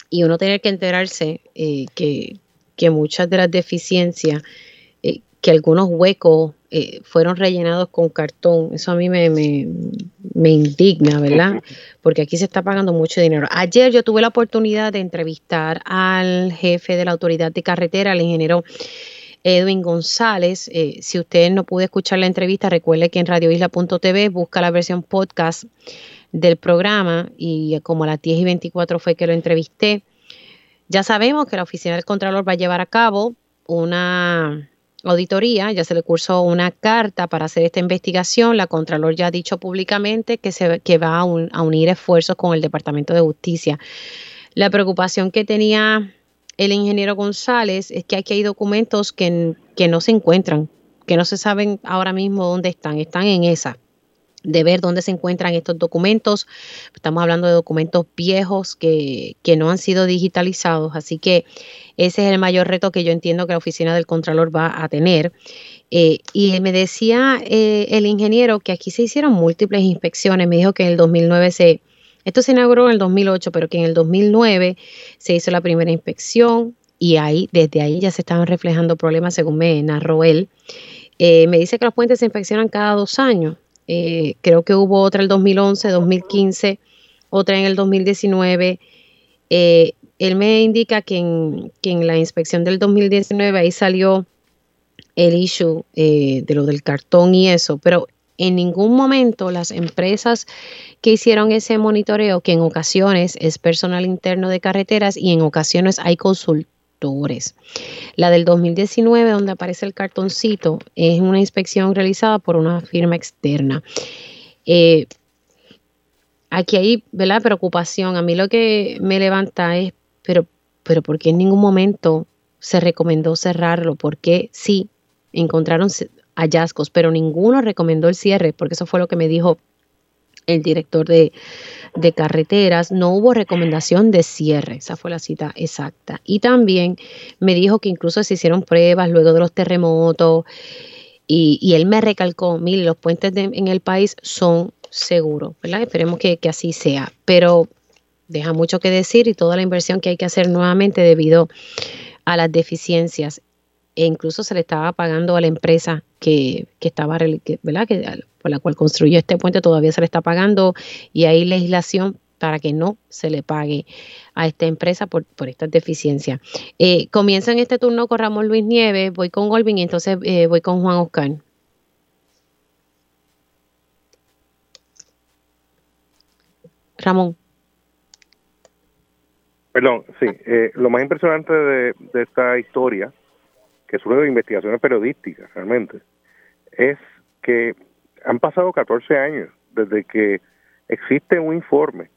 y uno tiene que enterarse eh, que, muchas de las deficiencias, eh, que algunos huecos eh, fueron rellenados con cartón, eso a mí me, me, indigna, ¿verdad? Porque aquí se está pagando mucho dinero. Ayer yo tuve la oportunidad de entrevistar al jefe de la autoridad de carretera, el ingeniero Edwin González. si usted no pudo escuchar la entrevista, recuerde que en radioisla.tv busca la versión podcast del programa y como a las 10 y 24 fue que lo entrevisté. Ya sabemos que la Oficina del Contralor va a llevar a cabo una auditoría, ya se le cursó una carta para hacer esta investigación. La Contralor ya ha dicho públicamente que, se, que va a, unir esfuerzos con el Departamento de Justicia. La preocupación que tenía el ingeniero González es que aquí hay documentos que, que no se encuentran que no se saben ahora mismo dónde están, están en esa de ver dónde se encuentran estos documentos. Estamos hablando de documentos viejos que, que, no han sido digitalizados, así que ese es el mayor reto que yo entiendo que la oficina del Contralor va a tener. Eh, y me decía eh, el ingeniero que aquí se hicieron múltiples inspecciones. Me dijo que en el 2009 se, esto se inauguró en el 2008, pero que en el 2009 se hizo la primera inspección y ahí, desde ahí ya se estaban reflejando problemas, según me narró él. Eh, me dice que los puentes se inspeccionan cada dos años. Creo que hubo otra el 2011, 2015, otra en el 2019. él me indica que en, que en la inspección del 2019 ahí salió el issue eh, de lo del cartón y eso, pero en ningún momento las empresas que hicieron ese monitoreo, que en ocasiones es personal interno de carreteras y en ocasiones hay consultores. La del 2019, donde aparece el cartoncito, es una inspección realizada por una firma externa. Eh, aquí hay ¿verdad? preocupación. A mí lo que me levanta es, pero, pero ¿por qué en ningún momento se recomendó cerrarlo? ¿Por qué sí encontraron hallazgos, pero ninguno recomendó el cierre, porque eso fue lo que me dijo el director de, carreteras, no hubo recomendación de cierre, esa fue la cita exacta. Y también me dijo que incluso se hicieron pruebas luego de los terremotos y, él me recalcó, mire, los puentes en el país son seguros, ¿verdad? Esperemos que, que así sea, pero deja mucho que decir y toda la inversión que hay que hacer nuevamente debido a las deficiencias e incluso se le estaba pagando a la empresa que, que estaba, ¿verdad? Que, por la cual construyó este puente, todavía se le está pagando y hay legislación para que no se le pague a esta empresa por, por estas deficiencias. Eh, comienza en este turno con Ramón Luis Nieves, voy con Olvin y entonces eh, voy con Juan Oscar. Ramón. Perdón, sí, eh, lo más impresionante de, de esta historia que una de investigaciones periodísticas realmente, es que han pasado 14 años desde que existe un informe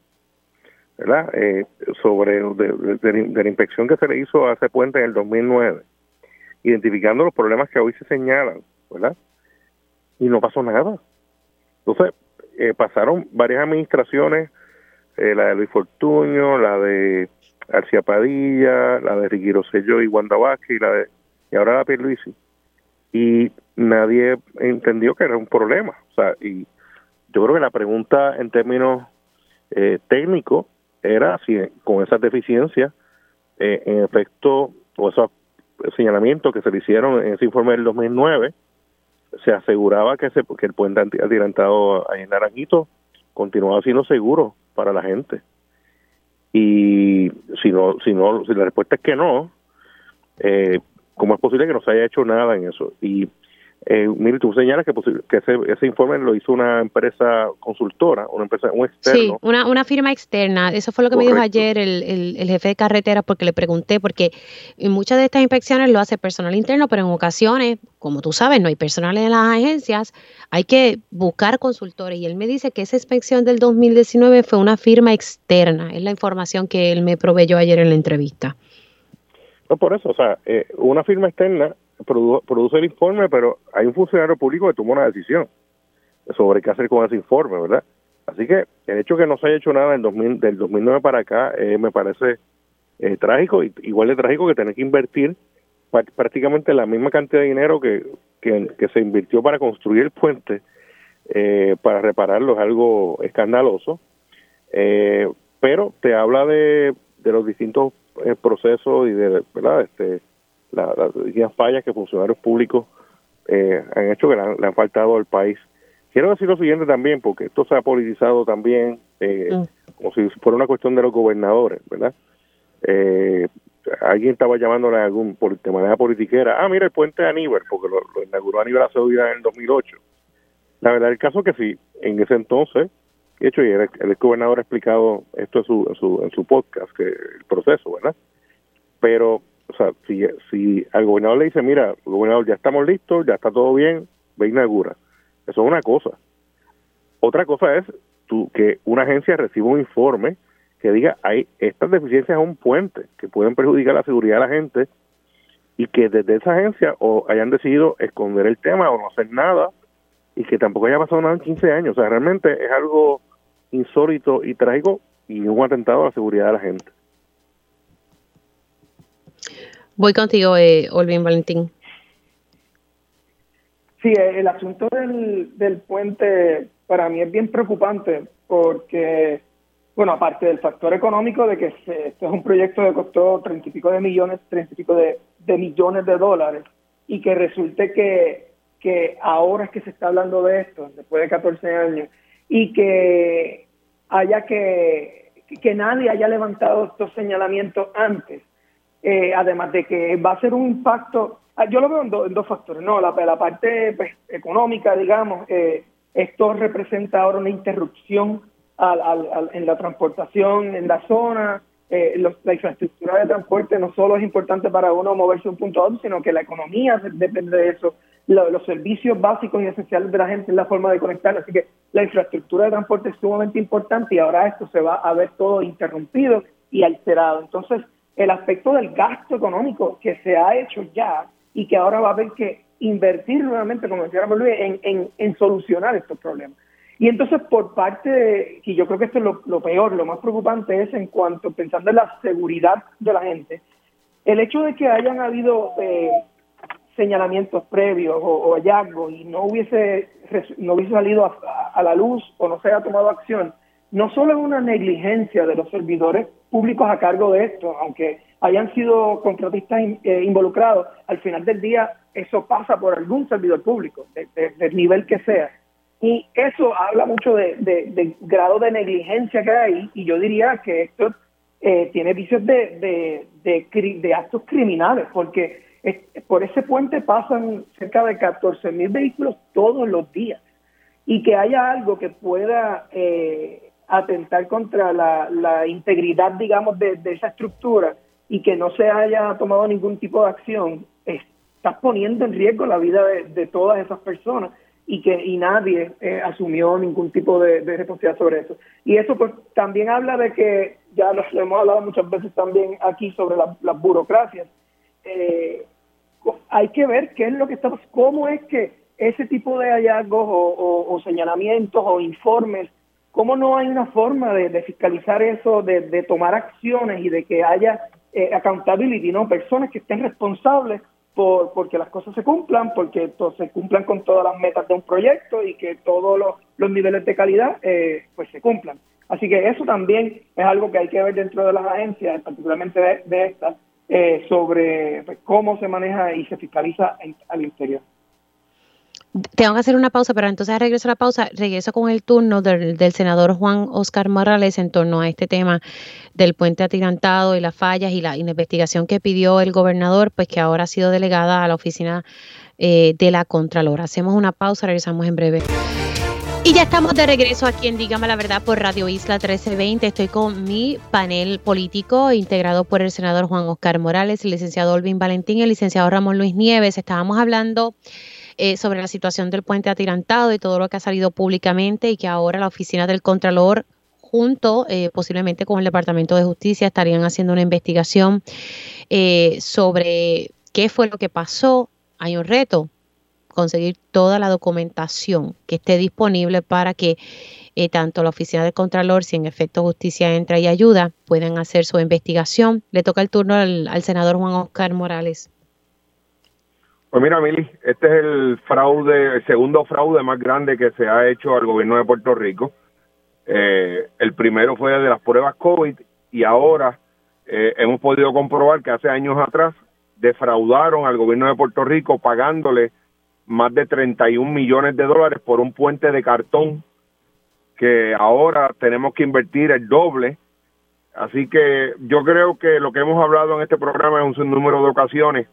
¿verdad? Eh, sobre de, la inspección que se le hizo a ese puente en el 2009, identificando los problemas que hoy se señalan, ¿verdad? Y no pasó nada. Entonces, eh, pasaron varias administraciones, eh, la de Luis Fortuño, la de García Padilla, la de Ricky Rosselló y Wanda Vázquez, y la de y ahora la Pierluisi y nadie entendió que era un problema. O sea, y yo creo que la pregunta en términos eh, técnicos era si con esas deficiencias, eh, en efecto, o esos señalamientos que se le hicieron en ese informe del 2009, se aseguraba que, se, que el puente adelantado en Naranjito continuaba siendo seguro para la gente. Y si no, si no, si la respuesta es que no, eh, ¿Cómo es posible que no se haya hecho nada en eso? Y eh, mire, tú señalas que, que ese, ese, informe lo hizo una empresa consultora, una empresa, un externo. Sí, una, una firma externa. Eso fue lo que me dijo ayer el, el, jefe de carretera, porque le pregunté, porque en muchas de estas inspecciones lo hace personal interno, pero en ocasiones, como tú sabes, no hay personal en las agencias, hay que buscar consultores. Y él me dice que esa inspección del 2019 fue una firma externa. Es la información que él me proveyó ayer en la entrevista. No, por eso, o sea, eh, una firma externa produce el informe, pero hay un funcionario público que toma una decisión sobre qué hacer con ese informe, ¿verdad? Así que el hecho de que no se haya hecho nada en 2000, del 2009 para acá eh, me parece eh, trágico, igual de trágico que tener que invertir prácticamente la misma cantidad de dinero que, que, se invirtió para construir el puente, para repararlo es algo escandaloso, pero te habla de, de los distintos el proceso y de verdad este las fallas que funcionarios públicos eh, han hecho que le han, faltado al país. Quiero decir lo siguiente también porque esto se ha politizado también eh, mm. como si fuera una cuestión de los gobernadores verdad eh, alguien estaba llamándole a algún de manera politiquera ah mira el puente de Aníbal porque lo, inauguró Aníbal Acevedo en el 2008 la verdad el caso es que sí en ese entonces de hecho, el, el, gobernador ha explicado esto en su, en su, en su podcast, que el proceso, ¿verdad? Pero, o sea, si, si al gobernador le dice, mira, gobernador, ya estamos listos, ya está todo bien, ve inaugura. Eso es una cosa. Otra cosa es tú, que una agencia reciba un informe que diga, hay estas deficiencias en un puente que pueden perjudicar la seguridad de la gente y que desde esa agencia o hayan decidido esconder el tema o no hacer nada y que tampoco haya pasado nada en 15 años. O sea, realmente es algo insólito y trágico y un atentado a la seguridad de la gente. Voy contigo, eh, Olvin Valentín. Sí, el asunto del, del puente para mí es bien preocupante porque, bueno, aparte del factor económico de que este es un proyecto que costó treinta y pico de millones, treinta y pico de, de millones de dólares y que resulte que, que ahora es que se está hablando de esto, después de 14 años, y que haya que, que nadie haya levantado estos señalamientos antes, eh, además de que va a ser un impacto, ah, yo lo veo en, dos factores, no, la, parte pues, económica, digamos, eh, esto representa ahora una interrupción al, en la transportación en la zona, eh, la infraestructura de transporte no solo es importante para uno moverse de un punto a otro, sino que la economía depende de eso, los servicios básicos y esenciales de la gente es la forma de conectar, así que la infraestructura de transporte es sumamente importante y ahora esto se va a ver todo interrumpido y alterado. Entonces, el aspecto del gasto económico que se ha hecho ya y que ahora va a haber que invertir nuevamente, como decía Luis, en, en, en, solucionar estos problemas. Y entonces, por parte de, y yo creo que esto es lo, peor, lo más preocupante es en cuanto, pensando en la seguridad de la gente, el hecho de que hayan habido eh, señalamientos previos o, hallazgos y no hubiese, no hubiese salido a, la luz o no se haya tomado acción, no solo es una negligencia de los servidores públicos a cargo de esto, aunque hayan sido contratistas eh, involucrados, al final del día eso pasa por algún servidor público, del nivel que sea. Y eso habla mucho de, grado de negligencia que hay, y yo diría que esto eh, tiene vicios de, de, actos criminales, porque por ese puente pasan cerca de 14 mil vehículos todos los días, y que haya algo que pueda eh, atentar contra la, la integridad, digamos, de, esa estructura y que no se haya tomado ningún tipo de acción, estás poniendo en riesgo la vida de, todas esas personas y que y nadie eh, asumió ningún tipo de, responsabilidad sobre eso. Y eso pues también habla de que, ya lo hemos hablado muchas veces también aquí sobre las burocracias, eh, hay que ver qué es lo que estamos, cómo es que ese tipo de hallazgos o señalamientos o informes ¿Cómo no hay una forma de, fiscalizar eso, de, tomar acciones y de que haya eh, accountability, ¿no? Personas que estén responsables por porque las cosas se cumplan, porque se cumplan con todas las metas de un proyecto y que todos los, niveles de calidad eh, pues se cumplan. Así que eso también es algo que hay que ver dentro de las agencias, particularmente de, de estas, eh, sobre pues, cómo se maneja y se fiscaliza al interior. Tengo que hacer una pausa, pero entonces regreso a la pausa, regreso con el turno del, senador Juan Oscar Morales en torno a este tema del puente atirantado y las fallas y la, investigación que pidió el gobernador, pues que ahora ha sido delegada a la oficina eh, de la Contralora. Hacemos una pausa, regresamos en breve. Y ya estamos de regreso aquí en Dígame la Verdad por Radio Isla 1320. Estoy con mi panel político integrado por el senador Juan Oscar Morales, el licenciado Olvin Valentín y el licenciado Ramón Luis Nieves. Estábamos hablando eh, sobre la situación del puente atirantado y todo lo que ha salido públicamente y que ahora la oficina del Contralor junto eh, posiblemente con el Departamento de Justicia estarían haciendo una investigación eh, sobre qué fue lo que pasó. Hay un reto, conseguir toda la documentación que esté disponible para que tanto la oficina del Contralor, si en efecto justicia entra y ayuda, puedan hacer su investigación. Le toca el turno al senador Juan Oscar Morales. Pues mira, Mili, este es el fraude, el segundo fraude más grande que se ha hecho al gobierno de Puerto Rico. Eh, el primero fue de las pruebas COVID y ahora eh, hemos podido comprobar que hace años atrás defraudaron al gobierno de Puerto Rico pagándole más de 31 millones de dólares por un puente de cartón que ahora tenemos que invertir el doble. Así que yo creo que lo que hemos hablado en este programa es un número de ocasiones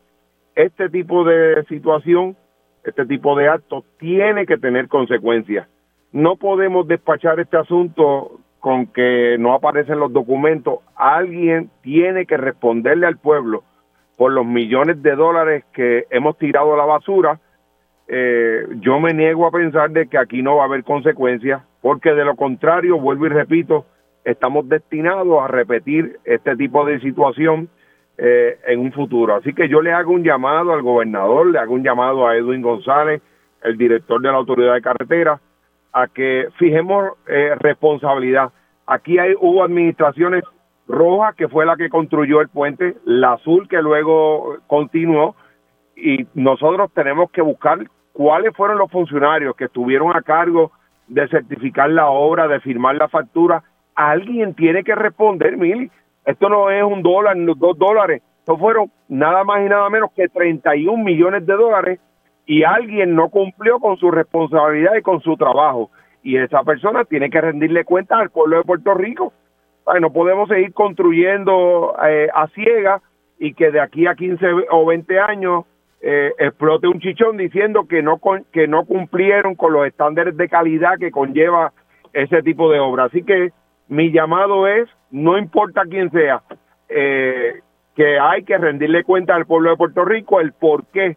este tipo de situación, este tipo de acto tiene que tener consecuencias. No podemos despachar este asunto con que no aparecen los documentos. Alguien tiene que responderle al pueblo por los millones de dólares que hemos tirado a la basura. Eh, yo me niego a pensar de que aquí no va a haber consecuencias, porque de lo contrario, vuelvo y repito, estamos destinados a repetir este tipo de situación eh, en un futuro. Así que yo le hago un llamado al gobernador, le hago un llamado a Edwin González, el director de la Autoridad de Carretera, a que fijemos eh, responsabilidad. Aquí hay, hubo administraciones rojas, que fue la que construyó el puente, la azul, que luego continuó, y nosotros tenemos que buscar cuáles fueron los funcionarios que estuvieron a cargo de certificar la obra, de firmar la factura. Alguien tiene que responder, Mili. Esto no es un dólar, dos dólares. Esto fueron nada más y nada menos que 31 millones de dólares y alguien no cumplió con su responsabilidad y con su trabajo. Y esa persona tiene que rendirle cuentas al pueblo de Puerto Rico. no podemos seguir construyendo eh, a ciegas y que de aquí a 15 o 20 años eh, explote un chichón diciendo que no que no cumplieron con los estándares de calidad que conlleva ese tipo de obra. Así que mi llamado es, no importa quién sea, eh, que hay que rendirle cuenta al pueblo de Puerto Rico el por qué.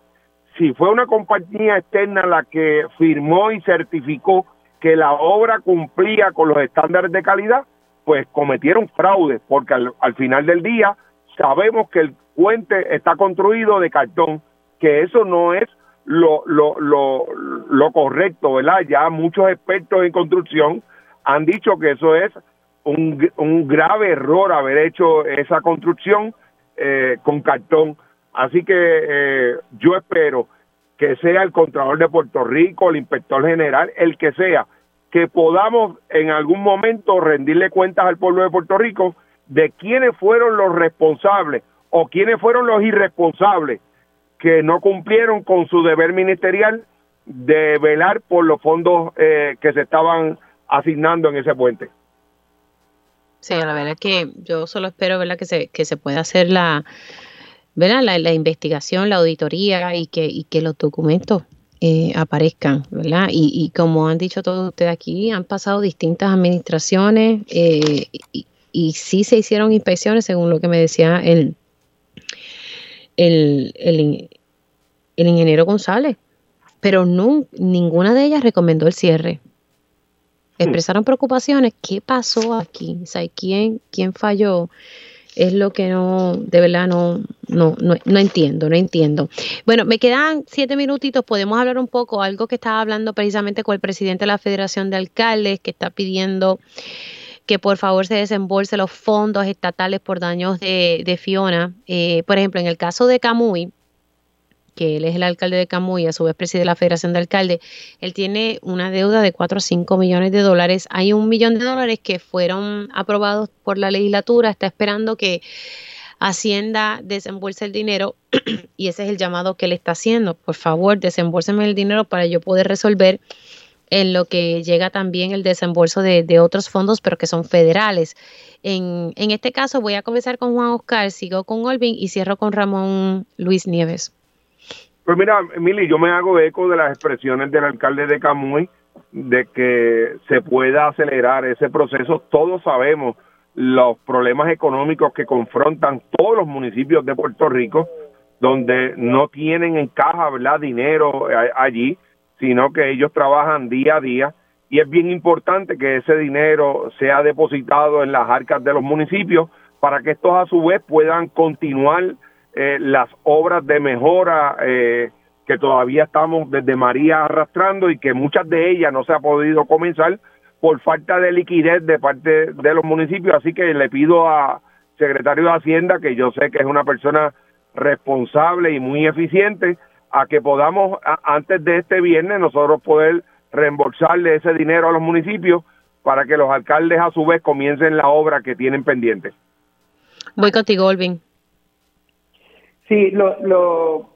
Si fue una compañía externa la que firmó y certificó que la obra cumplía con los estándares de calidad, pues cometieron fraude, porque al, al final del día sabemos que el puente está construido de cartón que eso no es lo, lo, lo, lo correcto, ¿verdad? Ya muchos expertos en construcción han dicho que eso es un, un grave error haber hecho esa construcción eh, con cartón. Así que eh, yo espero que sea el Contralor de Puerto Rico, el Inspector General, el que sea, que podamos en algún momento rendirle cuentas al pueblo de Puerto Rico de quiénes fueron los responsables o quiénes fueron los irresponsables que no cumplieron con su deber ministerial de velar por los fondos eh, que se estaban asignando en ese puente. Sí, la verdad es que yo solo espero. Que, se, que se pueda hacer la, ¿verdad? La, investigación, la auditoría y que, y que los documentos eh, aparezcan, ¿verdad? Y, y, como han dicho todos ustedes aquí, han pasado distintas administraciones eh, y, y, sí se hicieron inspecciones, según lo que me decía el, el, el, ingeniero González, pero ninguna de ellas recomendó el cierre. Expresaron preocupaciones. ¿Qué pasó aquí? O ¿quién, quién falló? Es lo que no, de verdad no, no, no, entiendo, no entiendo. Bueno, me quedan siete minutitos, podemos hablar un poco, algo que estaba hablando precisamente con el presidente de la Federación de Alcaldes, que está pidiendo que por favor se desembolse los fondos estatales por daños de, Fiona. Eh, por ejemplo, en el caso de Camuy, que él es el alcalde de Camuy, a su vez preside la Federación de Alcaldes, él tiene una deuda de 4 o 5 millones de dólares. Hay un millón de dólares que fueron aprobados por la legislatura, está esperando que Hacienda desembolse el dinero y ese es el llamado que él está haciendo. Por favor, desembolseme el dinero para yo poder resolver en lo que llega también el desembolso de, otros fondos, pero que son federales. En, en, este caso voy a comenzar con Juan Oscar, sigo con Olvin y cierro con Ramón Luis Nieves. Pues mira, Emily, yo me hago eco de las expresiones del alcalde de Camuy de que se pueda acelerar ese proceso. Todos sabemos los problemas económicos que confrontan todos los municipios de Puerto Rico, donde no tienen en caja ¿verdad? dinero eh, allí sino que ellos trabajan día a día y es bien importante que ese dinero sea depositado en las arcas de los municipios para que estos a su vez puedan continuar eh, las obras de mejora eh, que todavía estamos desde María arrastrando y que muchas de ellas no se ha podido comenzar por falta de liquidez de parte de los municipios. Así que le pido a secretario de Hacienda, que yo sé que es una persona responsable y muy eficiente, a que podamos antes de este viernes nosotros poder reembolsarle ese dinero a los municipios para que los alcaldes a su vez comiencen la obra que tienen pendiente. Voy contigo, Olvin. Sí, lo, lo,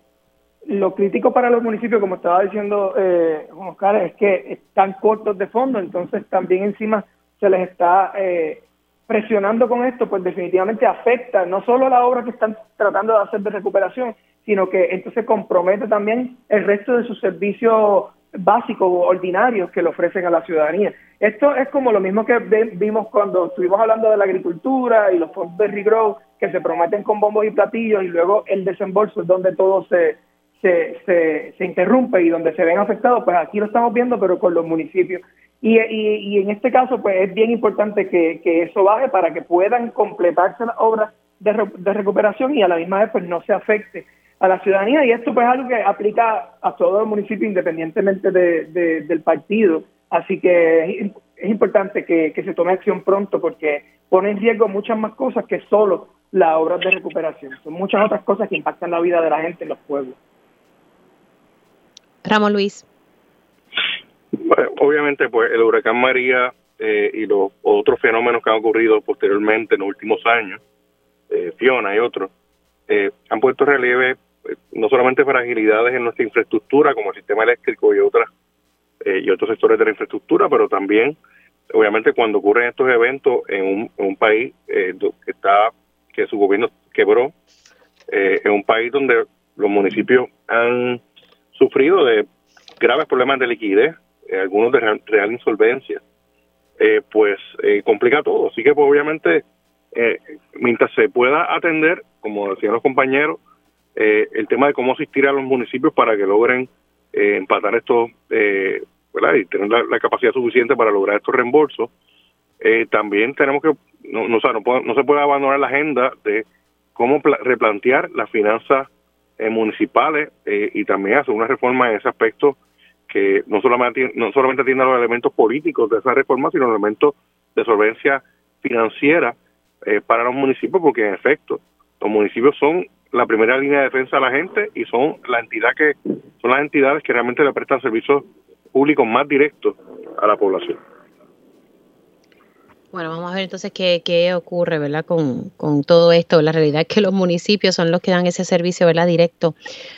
lo crítico para los municipios, como estaba diciendo eh, Oscar, es que están cortos de fondo, entonces también encima se les está eh, presionando con esto, pues definitivamente afecta no solo la obra que están tratando de hacer de recuperación, sino que entonces compromete también el resto de sus servicios básicos o ordinarios que le ofrecen a la ciudadanía. Esto es como lo mismo que vimos cuando estuvimos hablando de la agricultura y los fondos de regrow que se prometen con bombos y platillos y luego el desembolso es donde todo se, se, se, interrumpe y donde se ven afectados, pues aquí lo estamos viendo, pero con los municipios. Y, y, y en este caso, pues es bien importante que, que eso baje para que puedan completarse las obras de, recuperación y a la misma vez pues no se afecte a la ciudadanía y esto pues es algo que aplica a todos los municipios independientemente de, del partido. Así que es, importante que, se tome acción pronto porque pone en riesgo muchas más cosas que solo las obras de recuperación. Son muchas otras cosas que impactan la vida de la gente en los pueblos. Ramón Luis. obviamente, pues el huracán María eh, y los otros fenómenos que han ocurrido posteriormente en los últimos años, eh, Fiona y otros, eh, han puesto relieve no solamente fragilidades en nuestra infraestructura como el sistema eléctrico y otras y otros sectores de la infraestructura, pero también, obviamente, cuando ocurren estos eventos en un, país que está que su gobierno quebró, en un país donde los municipios han sufrido de graves problemas de liquidez, algunos de real insolvencia, eh, pues eh, complica todo. Así que pues, obviamente, eh, mientras se pueda atender, como decían los compañeros, el tema de cómo asistir a los municipios para que logren empatar estos, ¿verdad? Y tener la, capacidad suficiente para lograr estos reembolsos. también tenemos que, no, no, no, se puede abandonar la agenda de cómo replantear las finanzas municipales y también hacer una reforma en ese aspecto que no solamente, no solamente atienda los elementos políticos de esa reforma, sino los elementos de solvencia financiera eh, para los municipios, porque en efecto, los municipios son la primera línea de defensa a la gente y son la entidad que son las entidades que realmente le prestan servicios públicos más directos a la población. Bueno, vamos a ver entonces qué, qué ocurre, ¿verdad? Con, con, todo esto. La realidad es que los municipios son los que dan ese servicio, ¿verdad? Directo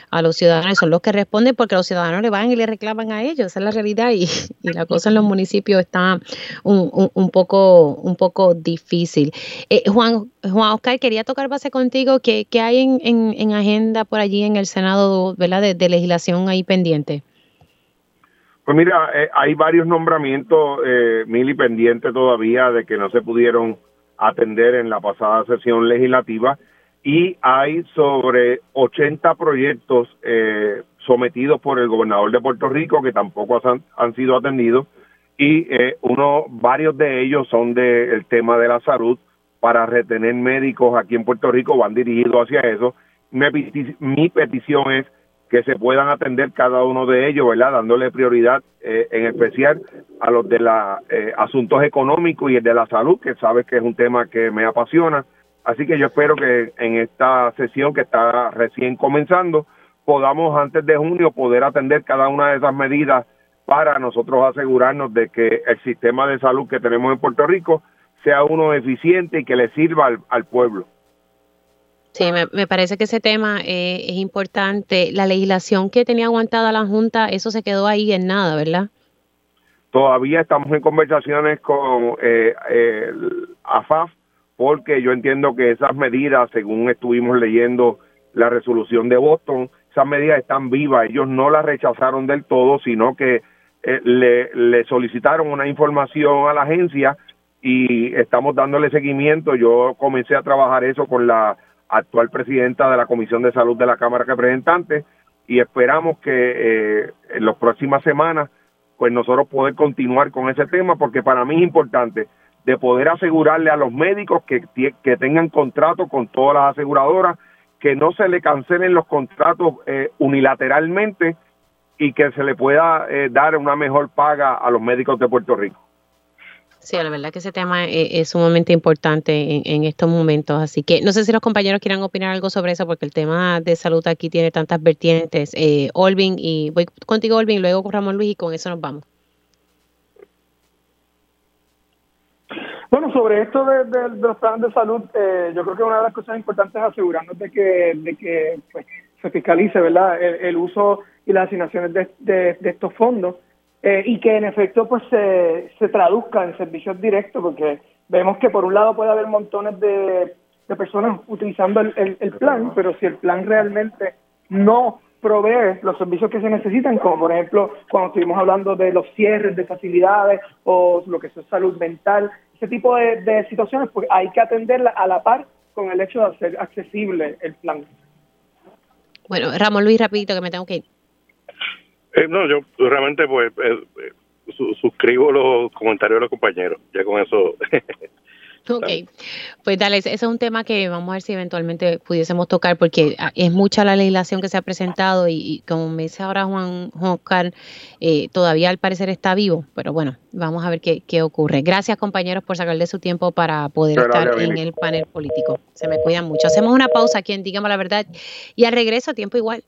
a los ciudadanos, son los que responden porque los ciudadanos le van y le reclaman a ellos, esa es la realidad y, la cosa en los municipios está un, un, poco, un poco difícil. Eh, Juan, Juan Oscar, quería tocar base contigo, ¿qué, qué hay en, en, en, agenda por allí en el Senado, ¿verdad? De legislación ahí pendiente. Pues mira, eh, hay varios nombramientos, eh, mil y pendientes todavía de que no se pudieron atender en la pasada sesión legislativa y hay sobre 80 proyectos eh, sometidos por el gobernador de Puerto Rico que tampoco han, sido atendidos y eh, uno varios de ellos son del tema de la salud para retener médicos aquí en Puerto Rico van dirigidos hacia eso. mi petición es que se puedan atender cada uno de ellos, ¿verdad? Dándole prioridad eh, en especial a los de los eh, asuntos económicos y el de la salud, que sabes que es un tema que me apasiona. Así que yo espero que en esta sesión que está recién comenzando, podamos antes de junio poder atender cada una de esas medidas para nosotros asegurarnos de que el sistema de salud que tenemos en Puerto Rico sea uno eficiente y que le sirva al pueblo. Sí, me, parece que ese tema eh, es importante. La legislación que tenía aguantada la Junta, eso se quedó ahí en nada, ¿verdad? Todavía estamos en conversaciones con eh, el AFAF porque yo entiendo que esas medidas, según estuvimos leyendo la resolución de Boston, esas medidas están vivas. Ellos no las rechazaron del todo, sino que eh, le, le solicitaron una información a la agencia y estamos dándole seguimiento. Yo comencé a trabajar eso con la actual presidenta de la Comisión de Salud de la Cámara de Representantes y esperamos que eh, en las próximas semanas pues nosotros poder continuar con ese tema porque para mí es importante de poder asegurarle a los médicos que, que tengan contrato con todas las aseguradoras, que no se le cancelen los contratos eh, unilateralmente y que se le pueda eh, dar una mejor paga a los médicos de Puerto Rico. Sí, la verdad que ese tema e, es, sumamente importante en, estos momentos. Así que no sé si los compañeros quieran opinar algo sobre eso, porque el tema de salud aquí tiene tantas vertientes. Eh, Olvin, y voy contigo, Olvin, luego con Ramón Luis, y con eso nos vamos. Bueno, sobre esto de, los planes de salud, eh, yo creo que una de las cosas importantes es asegurarnos de que, de que pues, se fiscalice ¿verdad? El, uso y las asignaciones de, de estos fondos. Eh, y que en efecto pues se, se traduzca en servicios directos, porque vemos que por un lado puede haber montones de, personas utilizando el, el, plan, pero si el plan realmente no provee los servicios que se necesitan, como por ejemplo cuando estuvimos hablando de los cierres de facilidades o lo que es salud mental, ese tipo de, de situaciones, pues hay que atenderla a la par con el hecho de hacer accesible el plan. Bueno, Ramón Luis, rapidito que me tengo que ir. Eh, no, yo realmente pues eh, eh, suscribo los comentarios de los compañeros, ya con eso Ok, pues dale, ese es un tema que vamos a ver si eventualmente pudiésemos tocar porque ah, es mucha la legislación que se ha presentado y, como me dice ahora Juan, Oscar, eh, todavía al parecer está vivo, pero bueno, vamos a ver qué, qué ocurre. Gracias compañeros por sacarle su tiempo para poder estar en el panel político. Se me cuidan mucho. Hacemos una pausa aquí en Dígame la Verdad y al regreso tiempo igual.